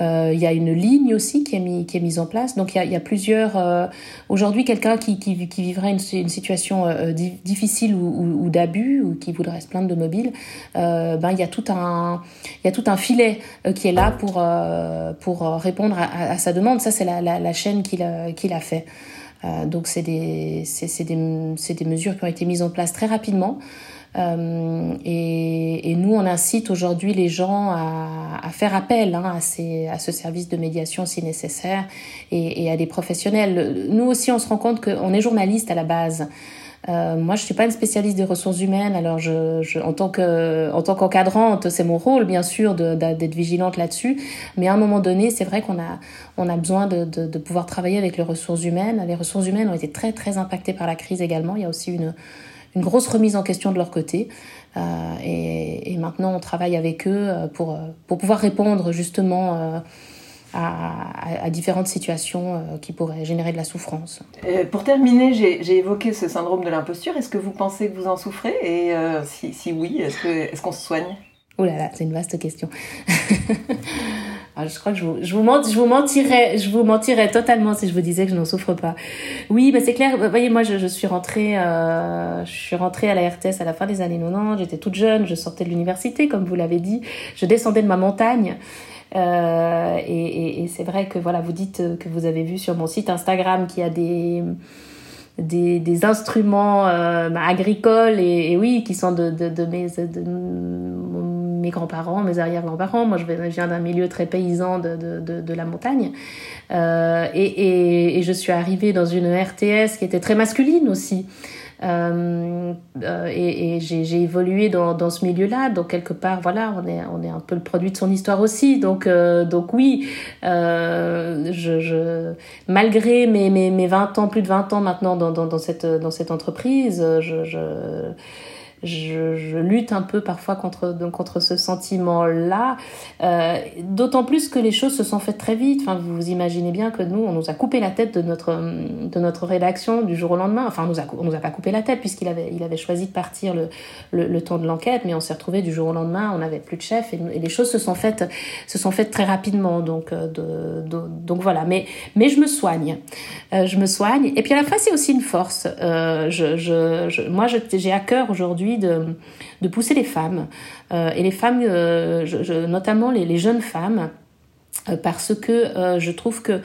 Euh, il y a une ligne aussi qui est, mis, qui est mise en place. Donc il y a, plusieurs... Euh, aujourd'hui, quelqu'un qui, qui, qui, vivrait une, situation euh, difficile ou, d'abus ou qui voudrait se plaindre de mobile, euh, ben, il, y a tout un, il filet euh, qui est là pour, euh, répondre à, sa demande. Ça, c'est la, la, la, chaîne qu'il a, qu'il a fait. donc c'est des mesures qui ont été mises en place très rapidement. Euh, et, et, nous, on incite aujourd'hui les gens à, à faire appel hein, à, ces, à, ce service de médiation si nécessaire et, et, à des professionnels. Nous aussi, on se rend compte qu'on est journaliste à la base. Euh, moi, je suis pas une spécialiste des ressources humaines, alors je, je en tant que en tant qu'encadrante, c'est mon rôle bien sûr d'être vigilante là-dessus. Mais à un moment donné, c'est vrai qu'on a on a besoin de, de, de, pouvoir travailler avec les ressources humaines. Les ressources humaines ont été très très impactées par la crise également. Il y a aussi une une grosse remise en question de leur côté. Euh, et, et, maintenant, on travaille avec eux euh, pour, euh, pour pouvoir répondre justement à, différentes situations euh, qui pourraient générer de la souffrance. pour terminer, j'ai évoqué ce syndrome de l'imposture. Est-ce que vous pensez que vous en souffrez? Et euh, si, oui, est-ce qu'on se soigne? Oh là là, c'est une vaste question. Ah, je crois que je vous, je vous, mentirais, je vous mentirais totalement si je vous disais que je n'en souffre pas. Oui, bah c'est clair. Vous voyez, moi, je, suis rentrée, euh, je suis rentrée à la RTS à la fin des années 90. J'étais toute jeune, je sortais de l'université, comme vous l'avez dit. Je descendais de ma montagne. Euh, et, et, c'est vrai que voilà, vous dites que vous avez vu sur mon site Instagram qu'il y a des des, des instruments euh, bah, agricoles et, oui qui sont de, de, de mes de mes grands-parents, mes arrière-grands-parents. Moi, je viens d'un milieu très paysan de, de, la montagne. Euh, et, et, je suis arrivée dans une RTS qui était très masculine aussi. Euh, euh, et, et j'ai évolué dans, dans ce milieu-là, donc quelque part, voilà, on est, on est un peu le produit de son histoire aussi. Donc, donc oui, je, malgré mes, mes, mes 20 ans, plus de 20 ans maintenant dans, dans, cette, dans cette entreprise, je je, je, lutte un peu parfois contre, contre ce sentiment-là, euh, d'autant plus que les choses se sont faites très vite. Enfin, vous imaginez bien que nous, on nous a coupé la tête de notre, de notre rédaction du jour au lendemain. Enfin, on nous a, on nous a pas coupé la tête puisqu'il avait, il avait choisi de partir le, le, temps de l'enquête, mais on s'est retrouvé du jour au lendemain, on n'avait plus de chef et, et, les choses se sont faites, se sont faites très rapidement. Donc, euh, de, de, donc voilà. Mais, mais je me soigne. Euh, je me soigne. Et puis à la fois, c'est aussi une force. Euh, je, je, je, moi, j'ai à cœur aujourd'hui de, pousser les femmes, euh, et les femmes, euh, notamment les, jeunes femmes, euh, parce que je trouve que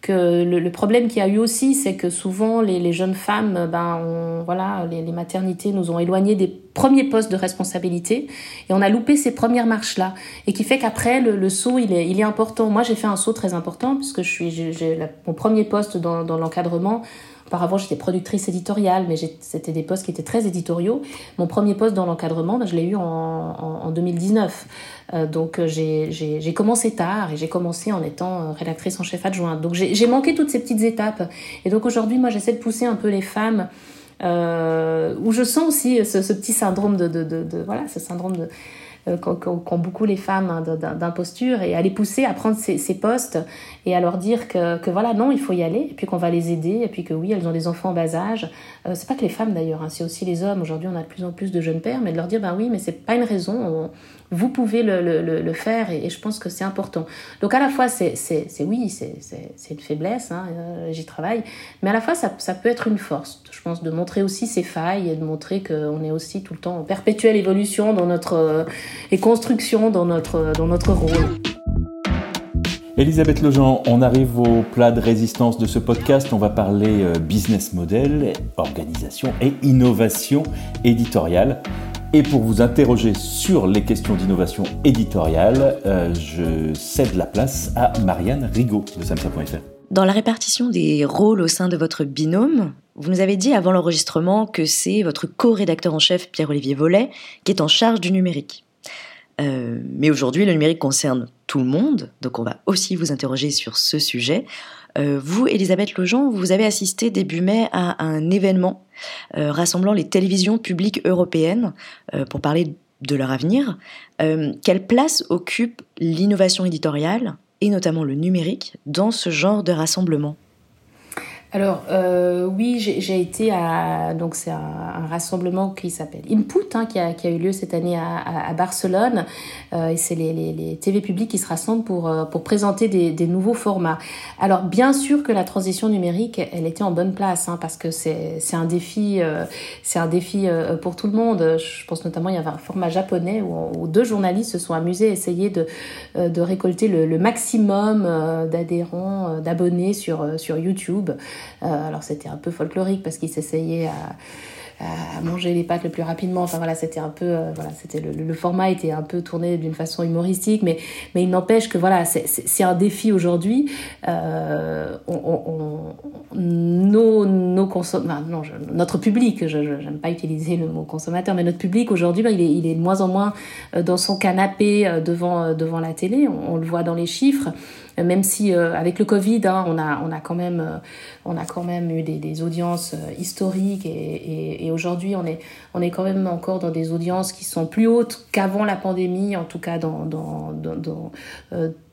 que le, problème qu'il y a eu aussi, c'est que souvent les, les, jeunes femmes, ben on, voilà, les, maternités nous ont éloignés des premiers postes de responsabilité et on a loupé ces premières marches là et qui fait qu'après le, saut il est, il est important. Moi j'ai fait un saut très important puisque je suis j'ai mon premier poste dans l'encadrement Auparavant, j'étais productrice éditoriale, mais c'était des postes qui étaient très éditoriaux. Mon premier poste dans l'encadrement, ben, je l'ai eu en, en, en 2019. Euh, donc euh, j'ai commencé tard et j'ai commencé en étant euh, rédactrice en chef adjointe. Donc j'ai manqué toutes ces petites étapes. Et donc aujourd'hui, moi, j'essaie de pousser un peu les femmes. Euh, où je sens aussi ce, petit syndrome de, de, de, voilà ce syndrome de qu'ont beaucoup les femmes hein, d'imposture et à les pousser à prendre ces, postes et à leur dire que, que, voilà non il faut y aller et puis qu'on va les aider et puis que oui elles ont des enfants en bas âge. Euh, c'est pas que les femmes d'ailleurs hein, c'est aussi les hommes. Aujourd'hui on a de plus en plus de jeunes pères mais de leur dire ben oui mais c'est pas une raison. On, vous pouvez le, le, le faire et, je pense que c'est important. Donc à la fois, c'est oui, c'est une faiblesse, hein, euh, j'y travaille, mais à la fois, ça, ça, peut être une force, je pense, de montrer aussi ses failles et de montrer qu'on est aussi tout le temps en perpétuelle évolution dans notre, euh, et construction dans notre, dans notre rôle. Elisabeth Lejean, on arrive au plat de résistance de ce podcast. On va parler euh, business model, organisation et innovation éditoriale. Et pour vous interroger sur les questions d'innovation éditoriale, euh, je cède la place à Marianne Rigaud de samsa.fr. Dans la répartition des rôles au sein de votre binôme, vous nous avez dit avant l'enregistrement que c'est votre co-rédacteur en chef Pierre-Olivier Vollet qui est en charge du numérique. Euh, mais aujourd'hui, le numérique concerne tout le monde, donc on va aussi vous interroger sur ce sujet. Euh, vous, Elisabeth Lejean, vous avez assisté début mai à un événement rassemblant les télévisions publiques européennes euh, pour parler de leur avenir. quelle place occupe l'innovation éditoriale, et notamment le numérique, dans ce genre de rassemblement? Alors euh, oui, j'ai été à donc c'est un, un, rassemblement qui s'appelle Input hein, qui, a, qui, a, eu lieu cette année à, à, Barcelone euh, et c'est les, les, les, TV publics qui se rassemblent pour euh, pour présenter des, des, nouveaux formats. Alors bien sûr que la transition numérique, elle était en bonne place hein, parce que c'est un défi euh, c'est un défi euh, pour tout le monde. Je pense notamment il y avait un format japonais où, où deux journalistes se sont amusés à essayer de de récolter le, le maximum d'adhérents d'abonnés sur sur YouTube. Euh, alors c'était un peu folklorique parce qu'il s'essayait à à manger les pâtes le plus rapidement. Enfin voilà, c'était un peu, euh, voilà, c'était le, le, format était un peu tourné d'une façon humoristique, mais mais il n'empêche que voilà, c'est un défi aujourd'hui. Euh, on, nos nos enfin, non, notre public, je n'aime pas utiliser le mot consommateur, mais notre public aujourd'hui, ben, il est il est de moins en moins dans son canapé devant devant la télé. On le voit dans les chiffres même si euh, avec le Covid, hein, on a on a quand même euh, on a quand même eu des, audiences euh, historiques et, aujourd'hui, on est, on est quand même encore dans des audiences qui sont plus hautes qu'avant la pandémie, en tout cas dans, dans, dans,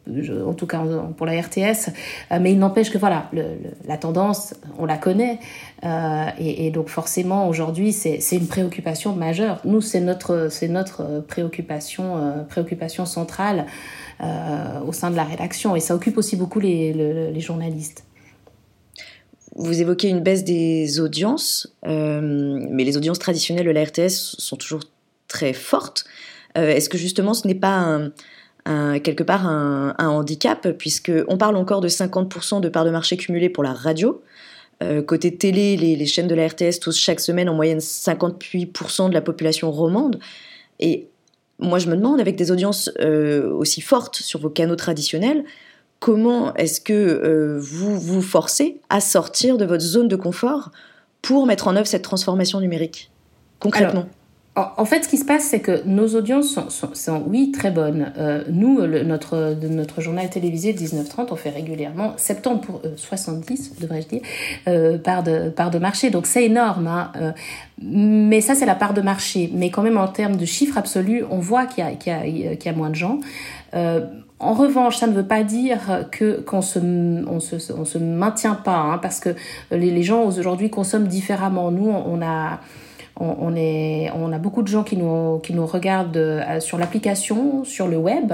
euh, en tout cas pour la RTS, euh, mais il n'empêche que voilà, la tendance, on la connaît, euh, et, donc forcément aujourd'hui c'est une préoccupation majeure. Nous c'est notre notre préoccupation préoccupation centrale au sein de la rédaction, et ça occupe aussi beaucoup les, les journalistes. Vous évoquez une baisse des audiences, euh, mais les audiences traditionnelles de la RTS sont toujours très fortes. Euh, est-ce que justement ce n'est pas quelque part un, handicap, puisqu'on parle encore de 50% de parts de marché cumulées pour la radio euh, Côté télé, les, chaînes de la RTS touchent chaque semaine en moyenne 58% de la population romande. Et moi, je me demande, avec des audiences aussi fortes sur vos canaux traditionnels, comment est-ce que euh, vous vous forcez à sortir de votre zone de confort pour mettre en œuvre cette transformation numérique concrètement? En fait, ce qui se passe, c'est que nos audiences sont, oui, très bonnes. Euh, nous, notre, journal télévisé 1930, on fait régulièrement 70 pour 70, euh, devrais-je dire, de, part de marché. Donc c'est énorme. Hein, mais ça, c'est la part de marché. Mais quand même, en termes de chiffres absolus, on voit qu'il y, a moins de gens. En revanche, ça ne veut pas dire que qu'on se on se on se maintient pas, hein, parce que les, les gens aujourd'hui consomment différemment. Nous, on a on, est, on a beaucoup de gens qui nous, qui nous regardent euh, sur l'application, sur le web,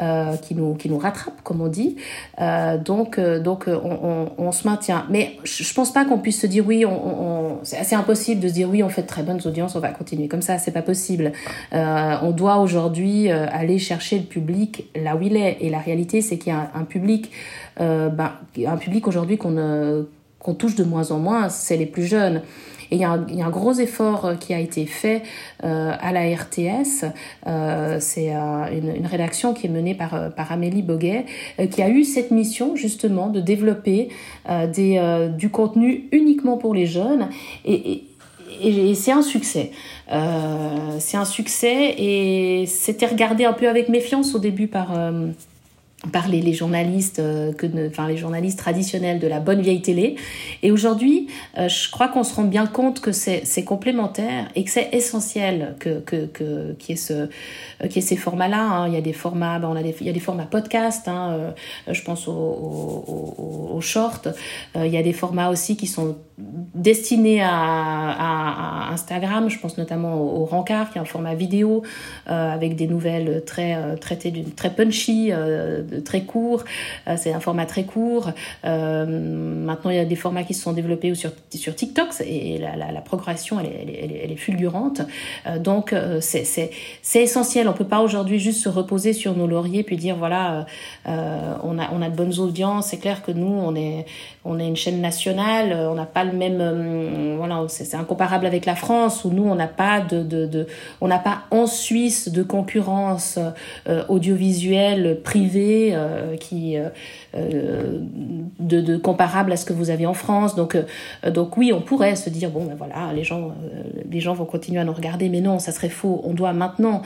euh, qui, nous, qui nous rattrapent, comme on dit. Euh, donc, donc on, on, se maintient. Mais je, pense pas qu'on puisse se dire oui, on, c'est assez impossible de se dire oui, on fait de très bonnes audiences, on va continuer comme ça, c'est pas possible. on doit aujourd'hui aller chercher le public là où il est. Et la réalité, c'est qu'il y a un, public, ben, public aujourd'hui qu'on qu'on touche de moins en moins, c'est les plus jeunes. Et il y, a un, gros effort euh, qui a été fait euh, à la RTS. Euh, c'est une, rédaction qui est menée par, par Amélie Boguet, qui a eu cette mission justement de développer des, du contenu uniquement pour les jeunes. Et, et, c'est un succès. c'est un succès et c'était regardé un peu avec méfiance au début par par les, journalistes euh, que enfin les journalistes traditionnels de la bonne vieille télé et aujourd'hui euh, je crois qu'on se rend bien compte que c'est complémentaire et que c'est essentiel que que que qu'il y ait ce euh, qu'il y ait ces formats là hein. il y a des formats ben, on a des il y a des formats podcast hein, je pense aux au, au, shorts il y a des formats aussi qui sont destinés à, Instagram je pense notamment au, au, Rancard qui est un format vidéo avec des nouvelles très traitées d'une très punchy très court, euh, c'est un format très court. Euh, maintenant, il y a des formats qui se sont développés sur, sur TikTok et la, progression, elle est, fulgurante. Euh, donc, c'est essentiel. On peut pas aujourd'hui juste se reposer sur nos lauriers puis dire, voilà, on a de bonnes audiences. C'est clair que nous, on est, on est une chaîne nationale, on n'a pas le même... voilà, c'est incomparable avec la France où nous, on n'a pas de, de, de on n'a pas en Suisse de concurrence audiovisuelle privée euh, qui euh, euh, de, de, comparable à ce que vous avez en France. Donc, donc oui, on pourrait se dire bon, ben voilà, les gens, les gens vont continuer à nous regarder, mais non, ça serait faux. On doit maintenant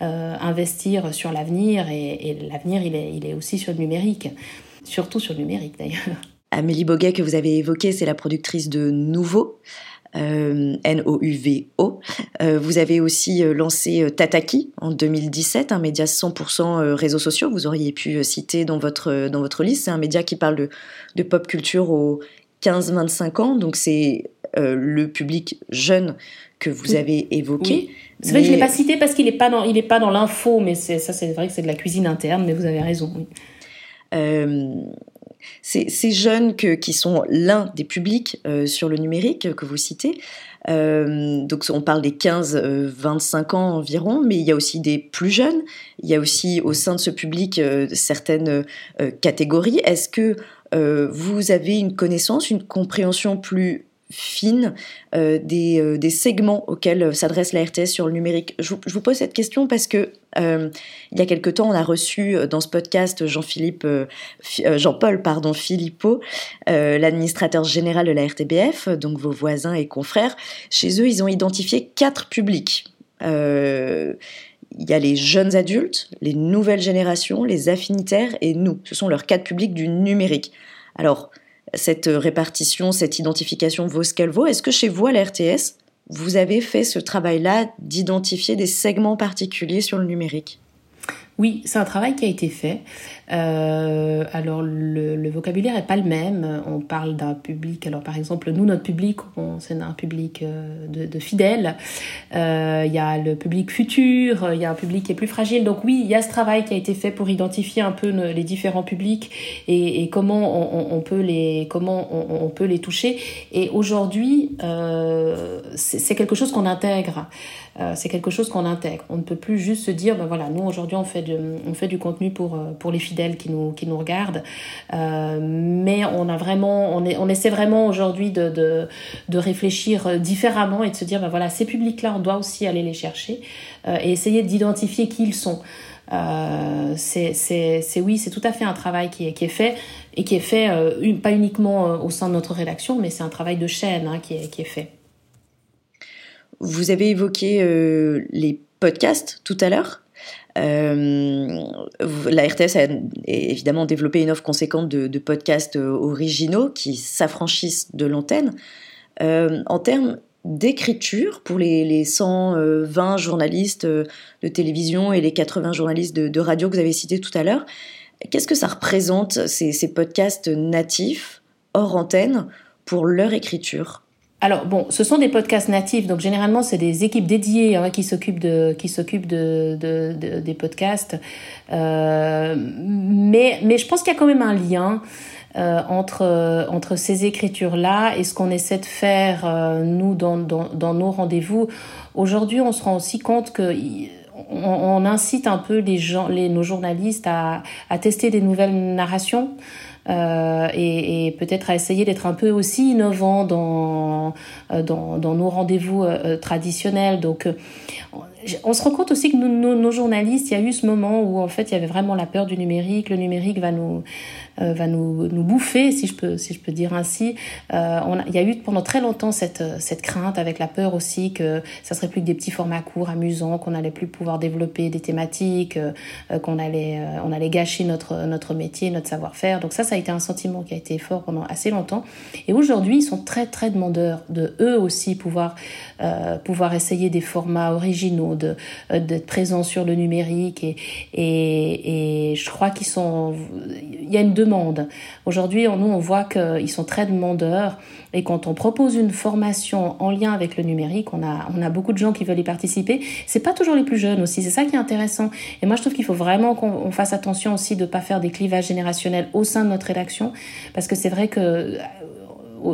investir sur l'avenir et, et l'avenir, il est, il est aussi sur le numérique, surtout sur le numérique d'ailleurs. Amélie Boguet, que vous avez évoquée, c'est la productrice de Nouveau. Euh, N-O-U-V-O. Euh, vous avez aussi euh, lancé Tataki en 2017, un média 100% réseaux sociaux. Vous auriez pu citer dans votre, dans votre liste. C'est un média qui parle de, de pop culture aux 15-25 ans. Donc c'est le public jeune que vous avez évoqué. C'est vrai que je ne l'ai pas cité parce qu'il n'est pas dans, il pas dans l'info, mais ça c'est vrai que c'est de la cuisine interne, mais vous avez raison. Oui ces, jeunes qui sont l'un des publics euh, sur le numérique que vous citez, euh, donc on parle des 15-25 euh, ans environ, mais il y a aussi des plus jeunes, il y a aussi au sein de ce public certaines catégories. Est-ce que vous avez une connaissance, une compréhension plus fine euh, des, euh, segments auxquels euh, s'adresse la RTS sur le numérique? Je vous, pose cette question parce que il y a quelque temps, on a reçu dans ce podcast Jean-Philippe, Jean-Paul pardon Philippot, l'administrateur général de la RTBF, donc vos voisins et confrères. Chez eux, ils ont identifié quatre publics. il y a les jeunes adultes, les nouvelles générations, les affinitaires et nous. Ce sont leurs quatre publics du numérique. Alors, cette répartition, cette identification vaut ce qu'elle vaut. Est-ce que chez vous, à la RTS, vous avez fait ce travail-là d'identifier des segments particuliers sur le numérique? Oui, c'est un travail qui a été fait. Euh, alors le, le, vocabulaire est pas le même. On parle d'un public. Alors par exemple, nous notre public, c'est un public euh, de, de fidèles. Euh, il y a le public futur. Il y a un public qui est plus fragile. Donc oui, il y a ce travail qui a été fait pour identifier un peu les différents publics et, et comment on, on, peut les comment on, on, peut les toucher. Et aujourd'hui, euh, c'est quelque chose qu'on intègre. Euh, c'est quelque chose qu'on intègre. On ne peut plus juste se dire, ben voilà, nous aujourd'hui on fait, on fait du contenu pour, pour les fidèles qui nous, qui nous regardent, euh, mais on a vraiment, on, est, on essaie vraiment aujourd'hui de, de, de, réfléchir différemment et de se dire, ben voilà, ces publics-là, on doit aussi aller les chercher et essayer d'identifier qui ils sont. Euh, c'est oui, c'est tout à fait un travail qui est, qui est fait et qui est fait pas uniquement au sein de notre rédaction, mais c'est un travail de chaîne hein, qui, est, qui est fait. Vous avez évoqué euh, les podcasts tout à l'heure. Euh, la RTS a évidemment développé une offre conséquente de, podcasts euh, originaux qui s'affranchissent de l'antenne. en termes d'écriture, pour les, 120 journalistes de télévision et les 80 journalistes de, radio que vous avez cités tout à l'heure, qu'est-ce que ça représente, ces podcasts natifs, hors antenne, pour leur écriture? Alors bon, ce sont des podcasts natifs, donc généralement c'est des équipes dédiées hein, qui s'occupent de qui s'occupent de, de, des podcasts, euh, mais mais je pense qu'il y a quand même un lien. Euh, entre entre ces écritures là et ce qu'on essaie de faire euh, nous dans, dans, dans nos rendez-vous aujourd'hui on se rend aussi compte que on, on, incite un peu les gens les nos journalistes à, à tester des nouvelles narrations euh, et, et peut-être à essayer d'être un peu aussi innovant dans, euh, dans, dans nos rendez-vous euh, traditionnels. Donc, on se rend compte aussi que nos, nos, journalistes, il y a eu ce moment où en fait il y avait vraiment la peur du numérique. Le numérique va nous euh, va nous, nous bouffer, si je peux si je peux dire ainsi. Euh, il y a eu pendant très longtemps cette cette crainte, avec la peur aussi que ça serait plus que des petits formats courts, amusants, qu'on allait plus pouvoir développer des thématiques, euh, qu'on allait on allait gâcher notre notre métier, notre savoir-faire. Donc ça, ça a été un sentiment qui a été fort pendant assez longtemps. Et aujourd'hui, ils sont très très demandeurs de eux aussi pouvoir pouvoir essayer des formats originaux euh, d'être présents sur le numérique et, et, et je crois qu'ils sont il y a une demande aujourd'hui nous on voit qu'ils sont très demandeurs. Et quand on propose une formation en lien avec le numérique on a beaucoup de gens qui veulent y participer. C'est pas toujours les plus jeunes aussi c'est ça qui est intéressant. Et moi je trouve qu'il faut vraiment qu'on fasse attention aussi de pas faire des clivages générationnels au sein de notre rédaction. Parce que c'est vrai que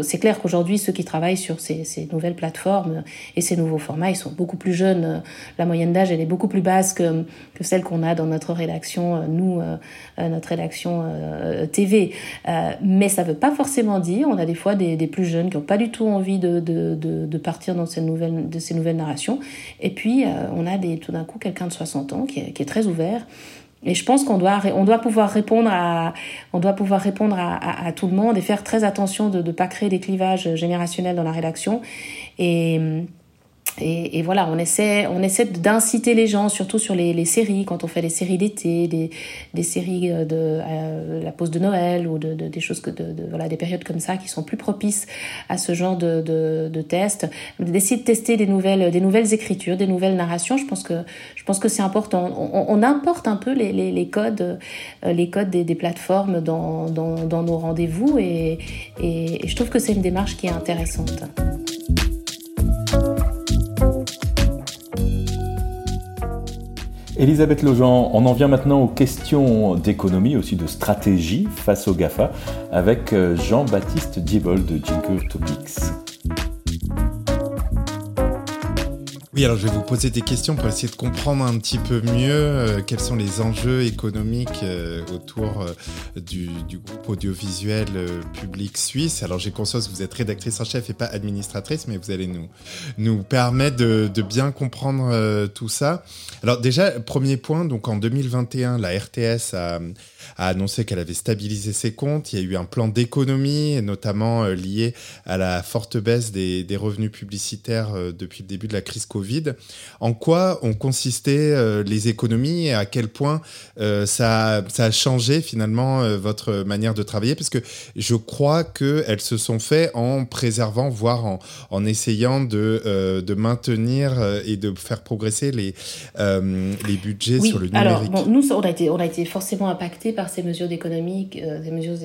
c'est clair qu'aujourd'hui, ceux qui travaillent sur ces, ces, nouvelles plateformes et ces nouveaux formats, ils sont beaucoup plus jeunes. La moyenne d'âge, elle est beaucoup plus basse que, que celle qu'on a dans notre rédaction, nous, euh, euh, notre rédaction euh, TV. mais ça ne veut pas forcément dire, on a des fois des, des plus jeunes qui n'ont pas du tout envie de, de, de, de, partir dans ces nouvelles, de ces nouvelles narrations. Et puis, on a des, tout d'un coup quelqu'un de 60 ans qui est, qui est très ouvert et je pense qu'on doit, on doit pouvoir répondre à, on doit pouvoir répondre à, tout le monde et faire très attention de ne pas créer des clivages générationnels dans la rédaction. Et, et, et, voilà, on essaie, on essaie d'inciter les gens, surtout sur les, les, séries, quand on fait les séries d'été, des, des séries de euh, la pause de Noël ou de, de des choses que de, de, voilà des périodes comme ça qui sont plus propices à ce genre de, de, de tests. D'essayer de tester des nouvelles, des nouvelles écritures, des nouvelles narrations. Je pense que je pense que c'est important. On, on, importe un peu les, les, les codes, euh, les codes des, des plateformes dans, dans, dans nos rendez-vous et, et je trouve que c'est une démarche qui est intéressante. Elisabeth Lojean, on en vient maintenant aux questions d'économie, aussi de stratégie face aux GAFA, avec euh, Jean-Baptiste Diebol de Jingle Topics. Oui, alors je vais vous poser des questions pour essayer de comprendre un petit peu mieux euh, quels sont les enjeux économiques euh, autour euh, du, du, groupe audiovisuel public suisse. Alors j'ai conscience que vous êtes rédactrice en chef et pas administratrice, mais vous allez nous, nous permettre de, de bien comprendre tout ça. Alors déjà, premier point, donc en 2021, la RTS a a annoncé qu'elle avait stabilisé ses comptes. Il y a eu un plan d'économie, notamment euh, lié à la forte baisse des, des revenus publicitaires euh, depuis le début de la crise Covid. En quoi ont consisté les économies et à quel point ça, ça a changé finalement votre manière de travailler? Parce que je crois qu'elles se sont faites en préservant, voire en, en essayant de, de maintenir et de faire progresser les, les budgets sur le numérique. Alors, bon, nous, on a, été, on a été forcément impacté par ces mesures d'économie, des mesures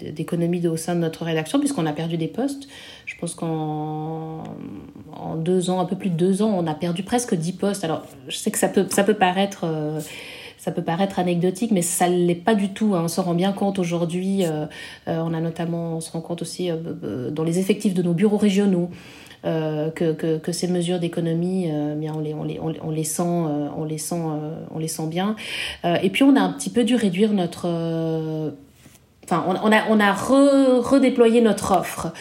d'économie de, au sein de notre rédaction, puisqu'on a perdu des postes. Je pense qu'en en deux ans, un peu plus de deux ans, on a perdu presque dix postes. Alors, je sais que ça peut, ça peut paraître... ça peut paraître anecdotique, mais ça ne l'est pas du tout. Hein. On s'en rend bien compte aujourd'hui. on a notamment, on se rend compte aussi dans les effectifs de nos bureaux régionaux. Euh, que, que, que, ces mesures d'économie, euh, bien on les, on, les, on, les sent, euh, on les sent, on les sent bien. et puis on a un petit peu dû réduire notre On, a, redéployé notre offre.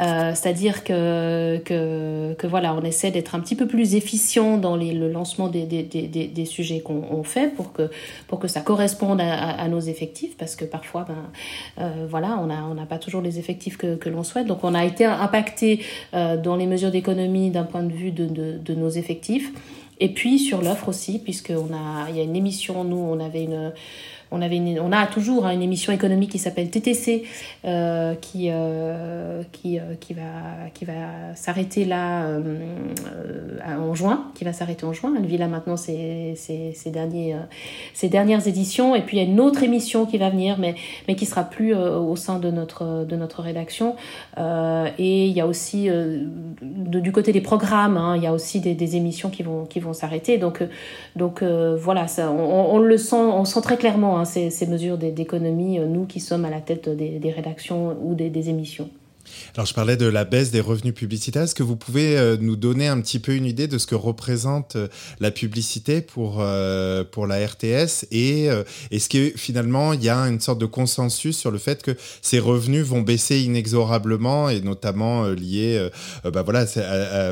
Euh, c'est-à-dire que, voilà, on essaie d'être un petit peu plus efficient dans le lancement des, sujets qu'on fait pour que, ça corresponde à, nos effectifs, parce que parfois, ben, euh, on n'a pas toujours les effectifs que, l'on souhaite. Donc, on a été impacté euh, dans les mesures d'économie d'un point de vue de nos effectifs. Et puis sur l'offre aussi, puisqu'on a, il y a une émission, nous, on avait une on, avait on a toujours hein, une émission économique qui s'appelle TTC, euh, qui, euh, qui, euh, qui va, qui va s'arrêter là en juin, qui va s'arrêter en juin. Elle vit là maintenant ses, derniers, dernières éditions. Et puis il y a une autre émission qui va venir, mais, mais qui sera plus au sein de notre, de notre rédaction. et il y a aussi, du côté des programmes, hein, il y a aussi des, émissions qui vont, qui vont s'arrêter. Donc, donc voilà, ça, on, le sent, on sent très clairement. Hein, ces, mesures d'économie, euh, nous qui sommes à la tête des, rédactions ou des émissions. Alors je parlais de la baisse des revenus publicitaires. Est-ce que vous pouvez euh, nous donner un petit peu une idée de ce que représente euh, la publicité pour, euh, pour la RTS Et est-ce que finalement il y a une sorte de consensus sur le fait que ces revenus vont baisser inexorablement et notamment liés bah voilà,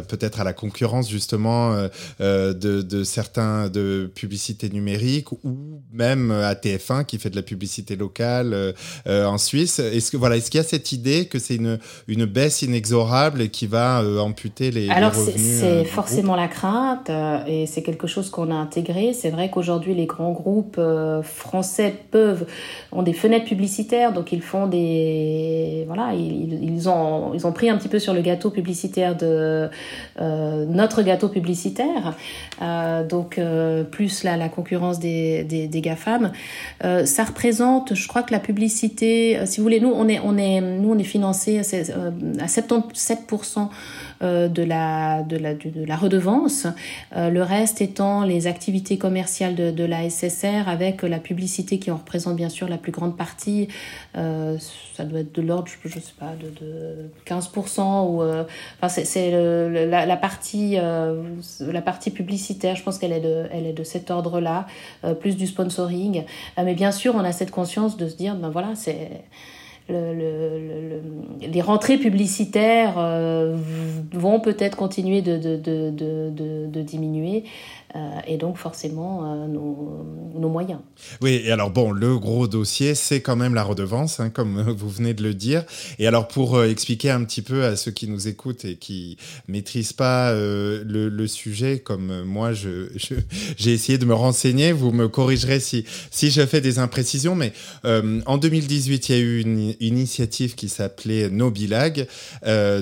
peut-être à la concurrence justement de, de, certains de publicités numériques ou même à TF1 qui fait de la publicité locale en Suisse Est-ce que voilà, est-ce qu'il y a cette idée que c'est une une baisse inexorable qui va euh, amputer les, Alors revenus. c'est euh, forcément la crainte euh, et c'est quelque chose qu'on a intégré. C'est vrai qu'aujourd'hui les grands groupes français peuvent ont des fenêtres publicitaires, donc ils font des voilà ils, ils ont ils ont pris un petit peu sur le gâteau publicitaire de notre gâteau publicitaire. donc plus la, la concurrence des, des, des GAFAM. ça représente, je crois que la publicité, si vous voulez, nous on est on est nous on est financé à 77% euh, de la, de la, de, la redevance, euh, le reste étant les activités commerciales de, la SSR avec la publicité qui en représente bien sûr la plus grande partie, ça doit être de l'ordre, je, ne sais pas, de, de 15% ou enfin c'est la, la, partie la partie publicitaire, je pense qu'elle est de elle est de cet ordre-là, plus du sponsoring, mais bien sûr on a cette conscience de se dire ben voilà c'est le, les rentrées publicitaires euh, vont peut-être continuer de diminuer. Euh, et donc forcément euh, nos, moyens. Oui, et alors bon, le gros dossier, c'est quand même la redevance, hein, comme vous venez de le dire. Et alors pour euh, expliquer un petit peu à ceux qui nous écoutent et qui maîtrisent pas le, sujet, comme moi, je, j'ai essayé de me renseigner, vous me corrigerez si, si je fais des imprécisions, mais en 2018, il y a eu une, initiative qui s'appelait Nobilag,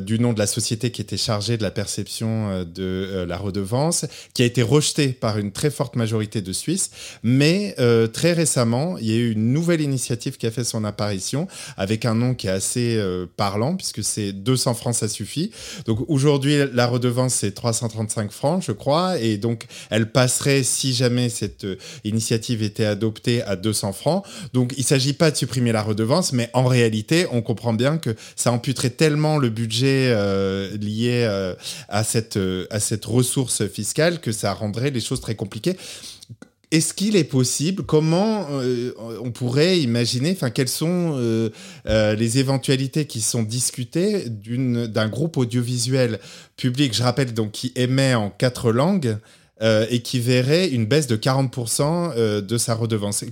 du nom de la société qui était chargée de la perception de la redevance, qui a été rejetée par une très forte majorité de Suisses, mais euh, très récemment, il y a eu une nouvelle initiative qui a fait son apparition avec un nom qui est assez euh, parlant puisque c'est 200 francs, ça suffit. Donc aujourd'hui, la redevance c'est 335 francs, je crois, et donc elle passerait si jamais cette euh, initiative était adoptée à 200 francs. Donc il s'agit pas de supprimer la redevance, mais en réalité, on comprend bien que ça amputerait tellement le budget lié à cette à cette ressource fiscale que ça rendrait les choses très compliquées. Est-ce qu'il est possible Comment euh, on pourrait imaginer Enfin, quelles sont euh, euh, les éventualités qui sont discutées d'un groupe audiovisuel public Je rappelle donc qui émet en quatre langues. Euh, et qui verrait une baisse de 40% euh, de sa redevance.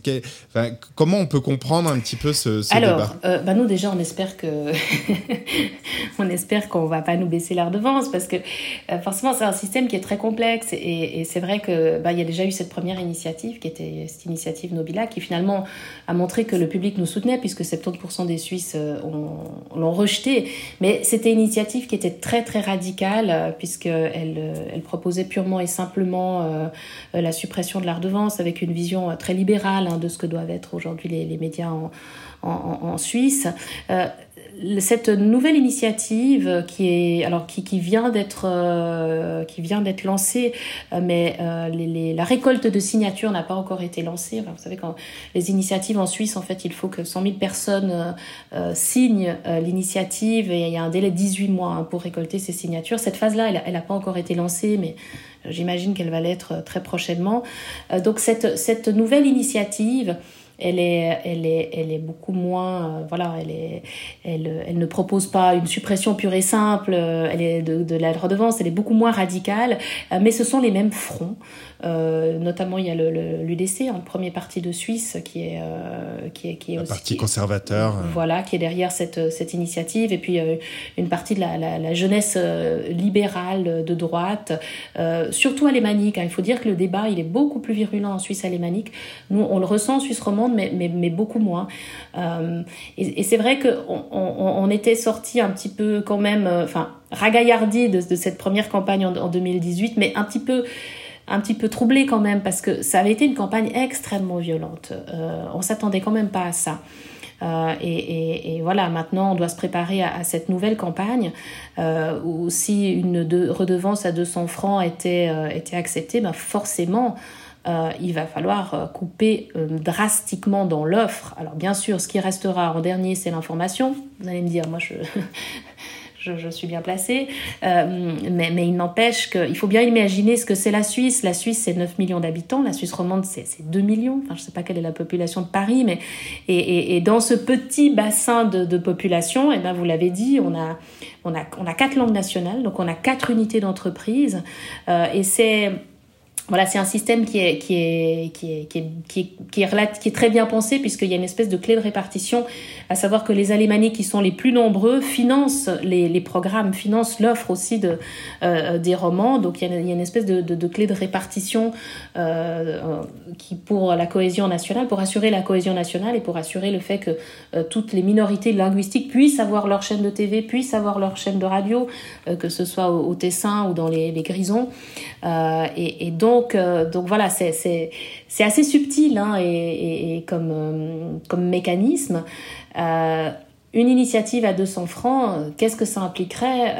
enfin, comment on peut comprendre un petit peu ce, ce Alors, débat? euh, bah nous déjà, on espère que on espère qu'on va pas nous baisser la redevance parce que forcément c'est un système qui est très complexe et, et c'est vrai que bah, il y a déjà eu cette première initiative qui était cette initiative Nobila qui finalement a montré que le public nous soutenait puisque 70% des Suisses l'ont rejeté. Mais c'était une initiative qui était très très radicale puisque elle, elle proposait purement et simplement euh, la suppression de la redevance avec une vision très libérale hein, de ce que doivent être aujourd'hui les, médias en Suisse. Euh, cette nouvelle initiative qui est alors qui, qui vient d'être euh, qui vient d'être lancée euh, mais euh, les, les, la récolte de signatures n'a pas encore été lancée. Enfin, vous savez quand les initiatives en Suisse en fait il faut que 100 000 personnes euh, signent euh, l'initiative et il y a un délai de 18 mois hein, pour récolter ces signatures. Cette phase là elle n'a pas encore été lancée mais j'imagine qu'elle va l'être très prochainement. Donc cette cette nouvelle initiative elle est, elle est, elle est beaucoup moins, euh, voilà, elle est, elle, elle ne propose pas une suppression pure et simple, euh, elle est de, de la redevance, elle est beaucoup moins radicale, euh, mais ce sont les mêmes fronts. Euh, notamment, il y a l'UDC, le, le, hein, le premier parti de Suisse, qui est, euh, qui est, qui est le aussi, parti conservateur. Voilà, qui est derrière cette, cette initiative, et puis euh, une partie de la, la, la jeunesse libérale de droite, surtout alémanique. Hein. Il faut dire que le débat, il est beaucoup plus virulent en Suisse alémanique. Nous, on le ressent en Suisse romande, mais, mais, mais beaucoup moins. et, et c'est vrai qu'on on, on était sorti un petit peu quand même, enfin, ragaillardi de, de cette première campagne en, en 2018, mais un petit peu un petit peu troublé quand même parce que ça avait été une campagne extrêmement violente. Euh, on s'attendait quand même pas à ça. Euh, et, voilà, maintenant on doit se préparer à, cette nouvelle campagne euh, où si une de, redevance à 200 francs était, euh, acceptée, ben forcément il va falloir couper drastiquement dans l'offre. Alors bien sûr, ce qui restera en dernier, c'est l'information. Vous allez me dire, moi je je, suis bien placée. Euh, mais, il n'empêche qu'il faut bien imaginer ce que c'est la Suisse. La Suisse, c'est 9 millions d'habitants. La Suisse romande, c'est 2 millions. Je ne sais pas quelle est la population de Paris, mais et, dans ce petit bassin de, population, eh ben, vous l'avez dit, on a, on, a, on a quatre langues nationales, donc on a quatre unités d'entreprise. Euh, et c'est voilà, c'est un système qui est, très bien pensé puisqu'il y a une espèce de clé de répartition, à savoir que les alémaniques qui sont les plus nombreux financent les, programmes, financent l'offre aussi de, euh, des romans. Donc il y, a, il y a une espèce de, de, clé de répartition euh, qui pour la cohésion nationale, pour assurer la cohésion nationale et pour assurer le fait que euh, toutes les minorités linguistiques puissent avoir leur chaîne de TV, puissent avoir leur chaîne de radio, que ce soit au, Tessin ou dans les, les Grisons. Et donc donc, euh, donc voilà, c'est assez subtil hein, euh, comme mécanisme. Euh, une initiative à 200 francs, qu'est-ce que ça impliquerait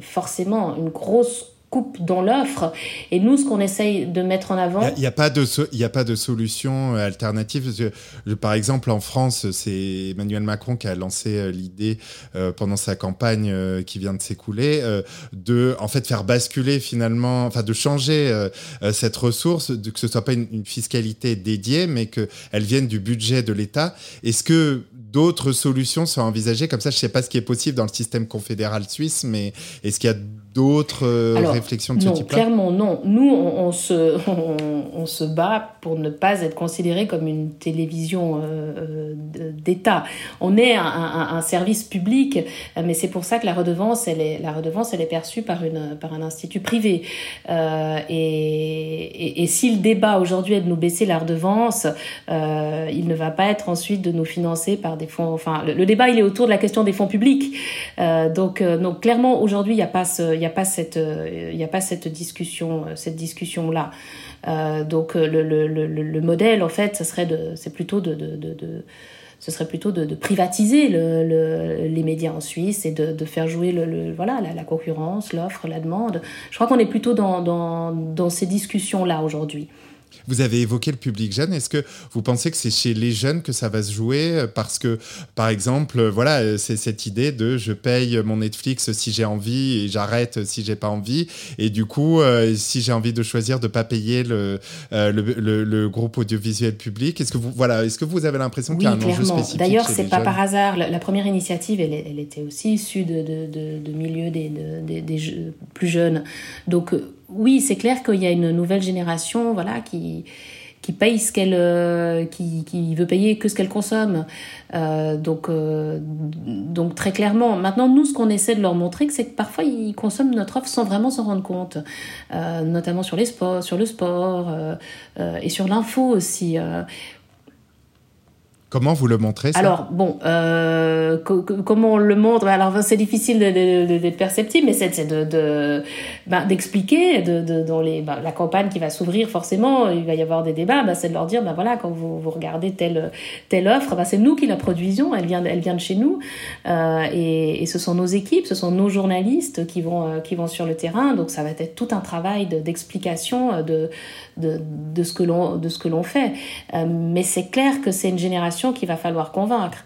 Forcément, une grosse dans l'offre. Et nous, ce qu'on essaye de mettre en avant... Il n'y a, pas de solution alternative. Je, je, par exemple, en France, c'est Emmanuel Macron qui a lancé euh, l'idée euh, pendant sa campagne euh, qui vient de s'écouler euh, de en fait faire basculer finalement, enfin de changer euh, cette ressource, de, que ce soit pas une, une fiscalité dédiée, mais qu'elle vienne du budget de l'État. Est-ce que d'autres solutions sont envisagées? Comme ça Je ne sais pas ce qui est possible dans le système confédéral suisse, mais est-ce qu'il y a d'autres euh, réflexions de non, ce type Clairement, non. Nous, on, on se, on, on, se bat pour ne pas être considéré comme une télévision euh, d'État. On est un, un, un, service public, mais c'est pour ça que la redevance, elle est, la redevance, elle est perçue par, une, par un institut privé. Euh, et, et, et, si le débat aujourd'hui est de nous baisser la redevance, euh, il ne va pas être ensuite de nous financer par des fonds. Enfin, le, le débat, il est autour de la question des fonds publics. Euh, donc, donc, clairement, aujourd'hui, il n'y a pas ce, n'y a pas cette, il n'y a pas cette discussion, cette discussion là. Euh, donc le, le, le, le, modèle, en fait, ce serait c'est plutôt de, de, de, ce serait plutôt de, privatiser le, le, les médias en Suisse et de, faire jouer le voilà, la, la concurrence, l'offre, la demande. Je crois qu'on est plutôt dans, dans, dans ces discussions-là aujourd'hui. Vous avez évoqué le public jeune. Est-ce que vous pensez que c'est chez les jeunes que ça va se jouer? Parce que, par exemple, voilà, c'est cette idée de je paye mon Netflix si j'ai envie et j'arrête si j'ai pas envie. Et du coup, euh, si j'ai envie de choisir de pas payer le, euh, le, le, le, groupe audiovisuel public, est-ce que vous, voilà, est-ce que vous avez l'impression oui, qu'il y a un clairement. enjeu spécifique D'ailleurs, c'est pas jeunes? par hasard. La, la, première initiative, elle, elle, était aussi issue de, de, de, de milieux des, des, des, plus jeunes. Donc oui, c'est clair qu'il y a une nouvelle génération, voilà, qui qui paye ce qu'elle euh, qui, qui veut payer que ce qu'elle consomme. Euh, donc euh, donc très clairement. Maintenant nous ce qu'on essaie de leur montrer c'est que parfois ils consomment notre offre sans vraiment s'en rendre compte. Euh, notamment sur les sports sur le sport euh, et sur l'info aussi Comment vous le montrez Alors bon, euh, comment on le montre? Alors c'est difficile d'être perceptible, mais c'est ben, d'expliquer de, dans les ben, la campagne qui va s'ouvrir forcément, il va y avoir des débats. Ben, c'est de leur dire ben voilà quand vous, regardez telle telle offre, c'est nous qui la produisons, elle vient elle vient de chez nous euh, et, ce sont nos équipes, ce sont nos journalistes qui vont euh, qui vont sur le terrain. Donc ça va être tout un travail d'explication de, de de ce que l'on de ce que l'on fait. Mais c'est clair que c'est une génération qu'il va falloir convaincre.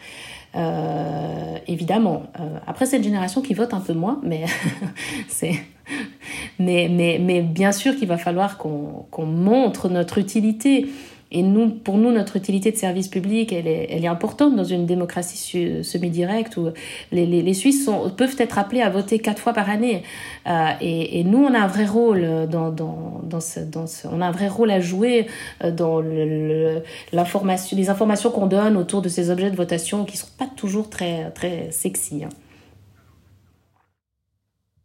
Euh, évidemment. Euh, après, cette génération qui vote un peu moins, mais mais bien sûr qu'il va falloir qu'on montre notre utilité. Et nous, pour nous, notre utilité de service public, elle est, elle est importante dans une démocratie semi-directe où les, les, les Suisses sont, peuvent être appelés à voter quatre fois par année. Euh, et, et, nous, on a un vrai rôle dans, dans, dans, ce, dans ce, on a un vrai rôle à jouer euh, dans l'information, les informations qu'on donne autour de ces objets de votation qui sont pas toujours très, très sexy. Hein.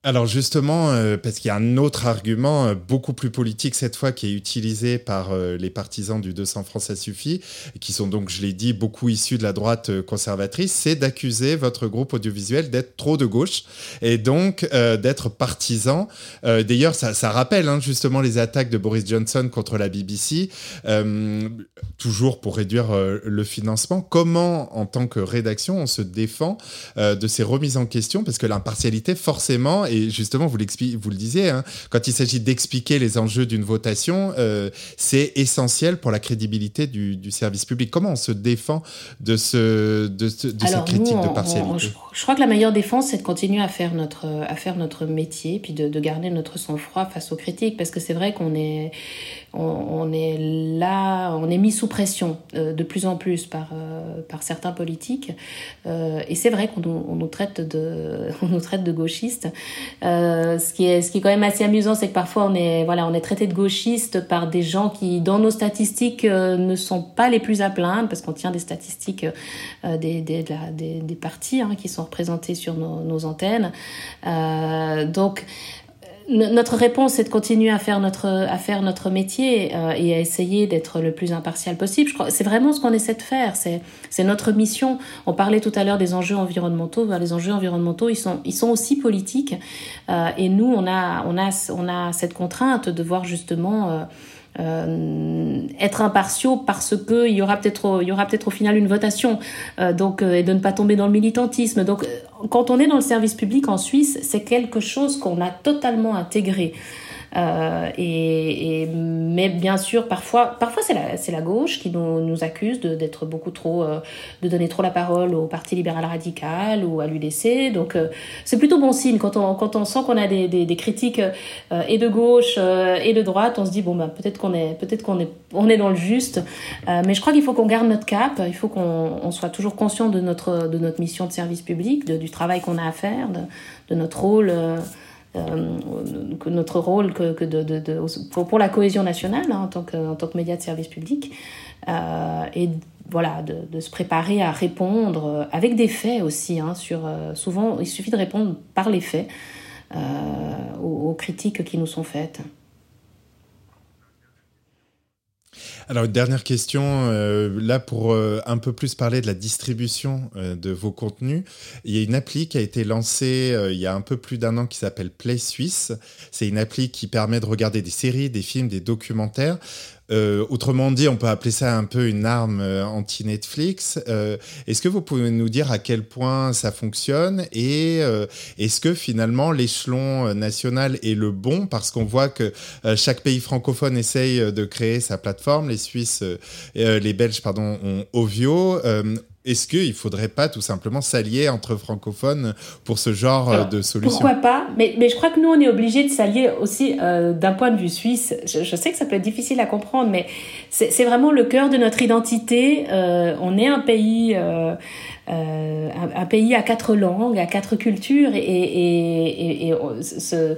Alors justement, euh, parce qu'il y a un autre argument euh, beaucoup plus politique cette fois qui est utilisé par euh, les partisans du 200 francs ça suffit, qui sont donc, je l'ai dit, beaucoup issus de la droite conservatrice, c'est d'accuser votre groupe audiovisuel d'être trop de gauche et donc d'être partisan. D'ailleurs, ça, rappelle hein, justement les attaques de Boris Johnson contre la BBC, toujours pour réduire le financement. Comment, en tant que rédaction, on se défend de ces remises en question? Parce que l'impartialité, forcément, et justement, vous, vous le disiez, hein, quand il s'agit d'expliquer les enjeux d'une votation, euh, c'est essentiel pour la crédibilité du, du, service public. Comment on se défend de, ce, de, ce, de cette critique de partialité je, crois que la meilleure défense, c'est de continuer à faire notre, à faire notre métier, puis de, de garder notre sang-froid face aux critiques, parce que c'est vrai qu'on est, on, est là, on est mis sous pression euh, de plus en plus par, euh, par certains politiques. Euh, et c'est vrai qu'on on nous traite de, on nous traite de gauchistes. ce qui est, ce qui est quand même assez amusant, c'est que parfois on est, voilà, on est traité de gauchiste par des gens qui, dans nos statistiques, ne sont pas les plus à plaindre, parce qu'on tient des statistiques des, des, des, des, partis hein, qui sont représentés sur nos, nos antennes. donc notre réponse, c'est de continuer à faire notre à faire notre métier euh, et à essayer d'être le plus impartial possible. Je crois c'est vraiment ce qu'on essaie de faire. C'est c'est notre mission. On parlait tout à l'heure des enjeux environnementaux. Les enjeux environnementaux, ils sont ils sont aussi politiques. Euh, et nous, on a on a on a cette contrainte de voir justement euh, euh, être impartiaux parce que il y aura peut-être y aura peut-être au final une votation euh, donc euh, et de ne pas tomber dans le militantisme. Donc quand on est dans le service public en Suisse c'est quelque chose qu'on a totalement intégré euh, et, et, mais bien sûr, parfois, parfois c'est la, c'est la gauche qui nous, nous accuse de, d'être beaucoup trop, euh, de donner trop la parole au Parti libéral radical ou à l'UDC. Donc euh, c'est plutôt bon signe quand on, quand on sent qu'on a des, des, des critiques et de gauche et de droite. On se dit bon ben peut-être qu'on est, peut-être qu'on est, on est dans le juste. mais je crois qu'il faut qu'on garde notre cap. Il faut qu'on on soit toujours conscient de notre, de notre mission de service public, de, du travail qu'on a à faire, de, de notre rôle. Euh, notre rôle que, de, pour, la cohésion nationale hein, en, tant que, en média de service public. Euh, et voilà, de, se préparer à répondre avec des faits aussi. Hein, sur, euh, souvent, il suffit de répondre par les faits aux, critiques qui nous sont faites. Alors, dernière question, euh, là pour euh, un peu plus parler de la distribution euh, de vos contenus, il y a une appli qui a été lancée euh, il y a un peu plus d'un an qui s'appelle Play Suisse. C'est une appli qui permet de regarder des séries, des films, des documentaires euh, autrement dit, on peut appeler ça un peu une arme euh, anti-Netflix. Euh, est-ce que vous pouvez nous dire à quel point ça fonctionne et est-ce que finalement l'échelon national est le bon? Parce qu'on voit que chaque pays francophone essaye de créer sa plateforme. Les Suisses, les Belges, pardon, ont Ovio. Est-ce qu'il ne faudrait pas tout simplement s'allier entre francophones pour ce genre Alors, de solution? Pourquoi pas? Mais, mais, je crois que nous, on est obligé de s'allier aussi euh, d'un point de vue suisse. Je, je, sais que ça peut être difficile à comprendre, mais c'est vraiment le cœur de notre identité. Euh, on est un pays... Euh, euh, un, un, pays à quatre langues, à quatre cultures, et, et, et, et ce,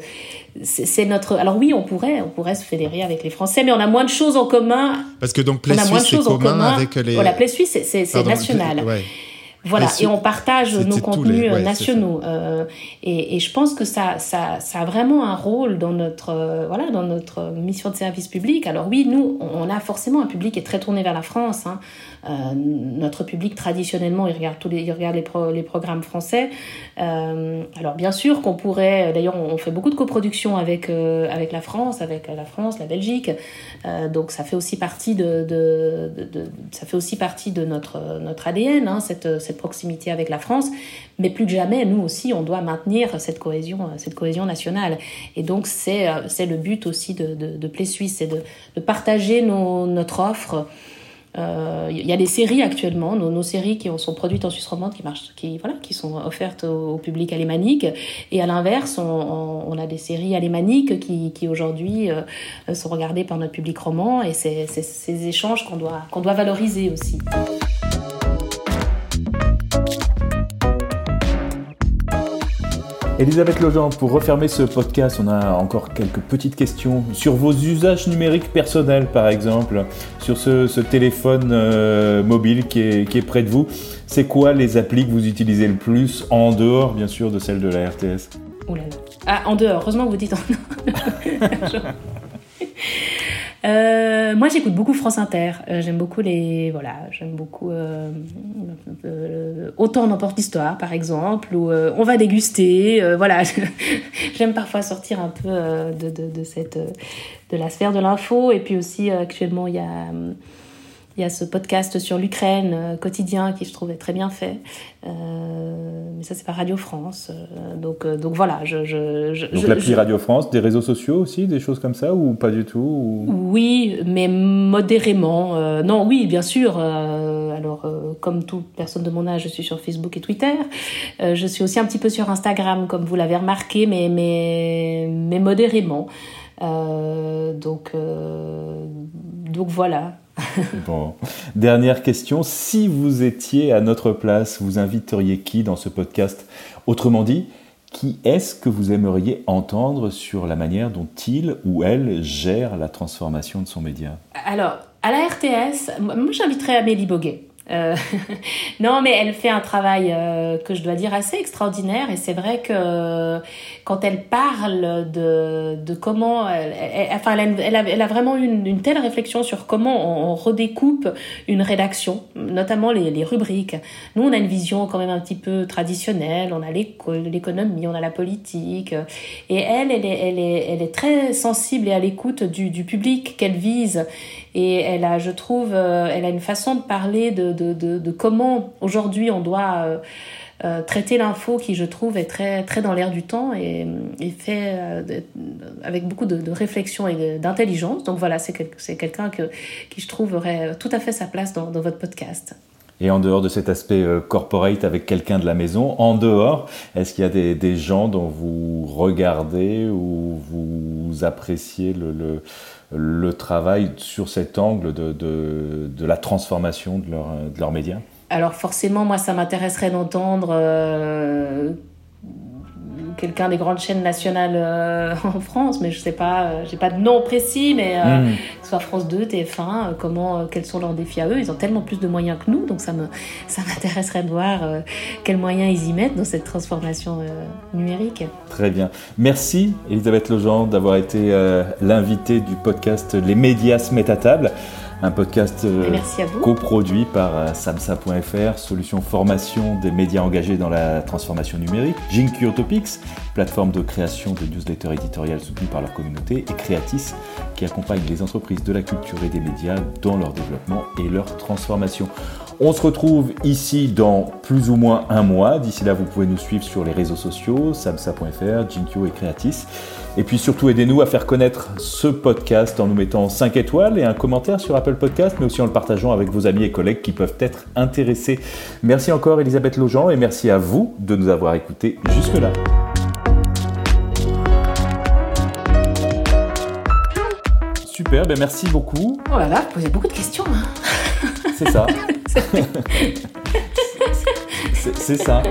c'est notre. Alors oui, on pourrait, on pourrait se fédérer avec les Français, mais on a moins de choses en commun. Parce que donc Play Suisse, c'est commun, avec les. Voilà, Play Suisse, c'est national. Ouais. Voilà, et on partage nos contenus euh, nationaux. Euh, et, et, je pense que ça, ça, ça a vraiment un rôle dans notre, euh, voilà, dans notre mission de service public. Alors oui, nous, on a forcément un public qui est très tourné vers la France. Hein. Euh, notre public, traditionnellement, il regarde, tous les, il regarde les, les programmes français. Alors bien sûr qu'on pourrait, d'ailleurs on fait beaucoup de coproductions avec, avec la France, avec la France, la Belgique, donc ça fait aussi partie de, de, de, ça fait aussi partie de notre, notre ADN, hein, cette, cette proximité avec la France, mais plus que jamais, nous aussi, on doit maintenir cette cohésion, cette cohésion nationale. Et donc c'est le but aussi de, de, de Play Suisse, c'est de, de partager notre offre il euh, y a des séries actuellement, nos, séries qui sont produites en Suisse romande, qui marchent, qui voilà, qui sont offertes au, public alémanique. Et à l'inverse, on, a des séries alémaniques qui, qui aujourd'hui euh, sont regardées par notre public roman. Et c'est ces échanges qu'on doit qu'on doit valoriser aussi. Elisabeth Legendre, pour refermer ce podcast, on a encore quelques petites questions sur vos usages numériques personnels, par exemple, sur ce, téléphone euh, mobile qui est, qui est, près de vous. C'est quoi les applis que vous utilisez le plus, en dehors, bien sûr, de celle de la RTS là là. Ah, en dehors, heureusement que vous dites en dehors. Euh, moi, j'écoute beaucoup France Inter. Euh, j'aime beaucoup les, voilà, j'aime beaucoup euh, autant n'importe l'histoire, par exemple, ou on va déguster. voilà, j'aime parfois sortir un peu de, de, de, cette, de la sphère de l'info. Et puis aussi, actuellement, il y a il y a ce podcast sur l'Ukraine euh, quotidien qui je trouvais très bien fait. Euh, mais ça, c'est pas Radio France. Euh, donc, donc voilà. Je, je, donc l'appli Radio France, des réseaux sociaux aussi, des choses comme ça ou pas du tout Oui, mais modérément. non, oui, bien sûr. alors, comme toute personne de mon âge, je suis sur Facebook et Twitter. je suis aussi un petit peu sur Instagram, comme vous l'avez remarqué, mais, mais, mais modérément. donc, donc voilà. bon. Dernière question. Si vous étiez à notre place, vous inviteriez qui dans ce podcast? Autrement dit, qui est-ce que vous aimeriez entendre sur la manière dont il ou elle gère la transformation de son média? Alors, à la RTS, moi j'inviterais Amélie Boguet. Euh, non, mais elle fait un travail euh, que je dois dire assez extraordinaire et c'est vrai que quand elle parle de, de comment, elle, enfin, elle a, elle, a, vraiment une, une, telle réflexion sur comment on, redécoupe une rédaction, notamment les, les, rubriques. Nous, on a une vision quand même un petit peu traditionnelle. On a l'économie, on a la politique, et elle, elle est, elle est, elle est très sensible et à l'écoute du, du public qu'elle vise. Et elle a, je trouve, euh, elle a une façon de parler de, de, de, comment aujourd'hui on doit euh, euh, traiter l'info qui, je trouve, est très, très dans l'air du temps et, et fait avec beaucoup de, réflexion et d'intelligence. Donc voilà, c'est quel, quelqu'un que, qui, je trouve, aurait tout à fait sa place dans, dans votre podcast. Et en dehors de cet aspect corporate avec quelqu'un de la maison, en dehors, est-ce qu'il y a des, des, gens dont vous regardez ou vous appréciez le, le le travail sur cet angle de, la transformation de, leur, leurs médias Alors forcément, moi, ça m'intéresserait d'entendre euh, quelqu'un des grandes chaînes nationales euh, en France, mais je sais pas, euh, j'ai pas de nom précis, mais euh, hmm. que ce soit France 2, TF1, comment, quels sont leurs défis à eux Ils ont tellement plus de moyens que nous, donc ça me, ça m'intéresserait de voir quels moyens ils y mettent dans cette transformation numérique. Très bien, merci Elisabeth Legendre d'avoir été l'invitée du podcast Les médias se mettent à table un podcast euh, coproduit par euh, samsa.fr, solution formation des médias engagés dans la transformation numérique, Jinky Topics, plateforme de création de newsletters éditoriales soutenue par leur communauté, et Creatis, qui accompagne les entreprises de la culture et des médias dans leur développement et leur transformation. On se retrouve ici dans plus ou moins un mois. D'ici là, vous pouvez nous suivre sur les réseaux sociaux, samsa.fr, Jinkyo et Creatis. Et puis surtout, aidez-nous à faire connaître ce podcast en nous mettant 5 étoiles et un commentaire sur Apple Podcast, mais aussi en le partageant avec vos amis et collègues qui peuvent être intéressés. Merci encore Elisabeth Logeant et merci à vous de nous avoir écoutés jusque-là. Super, ben merci beaucoup. Oh là là, vous posez beaucoup de questions. Hein. C'est ça. C'est ça.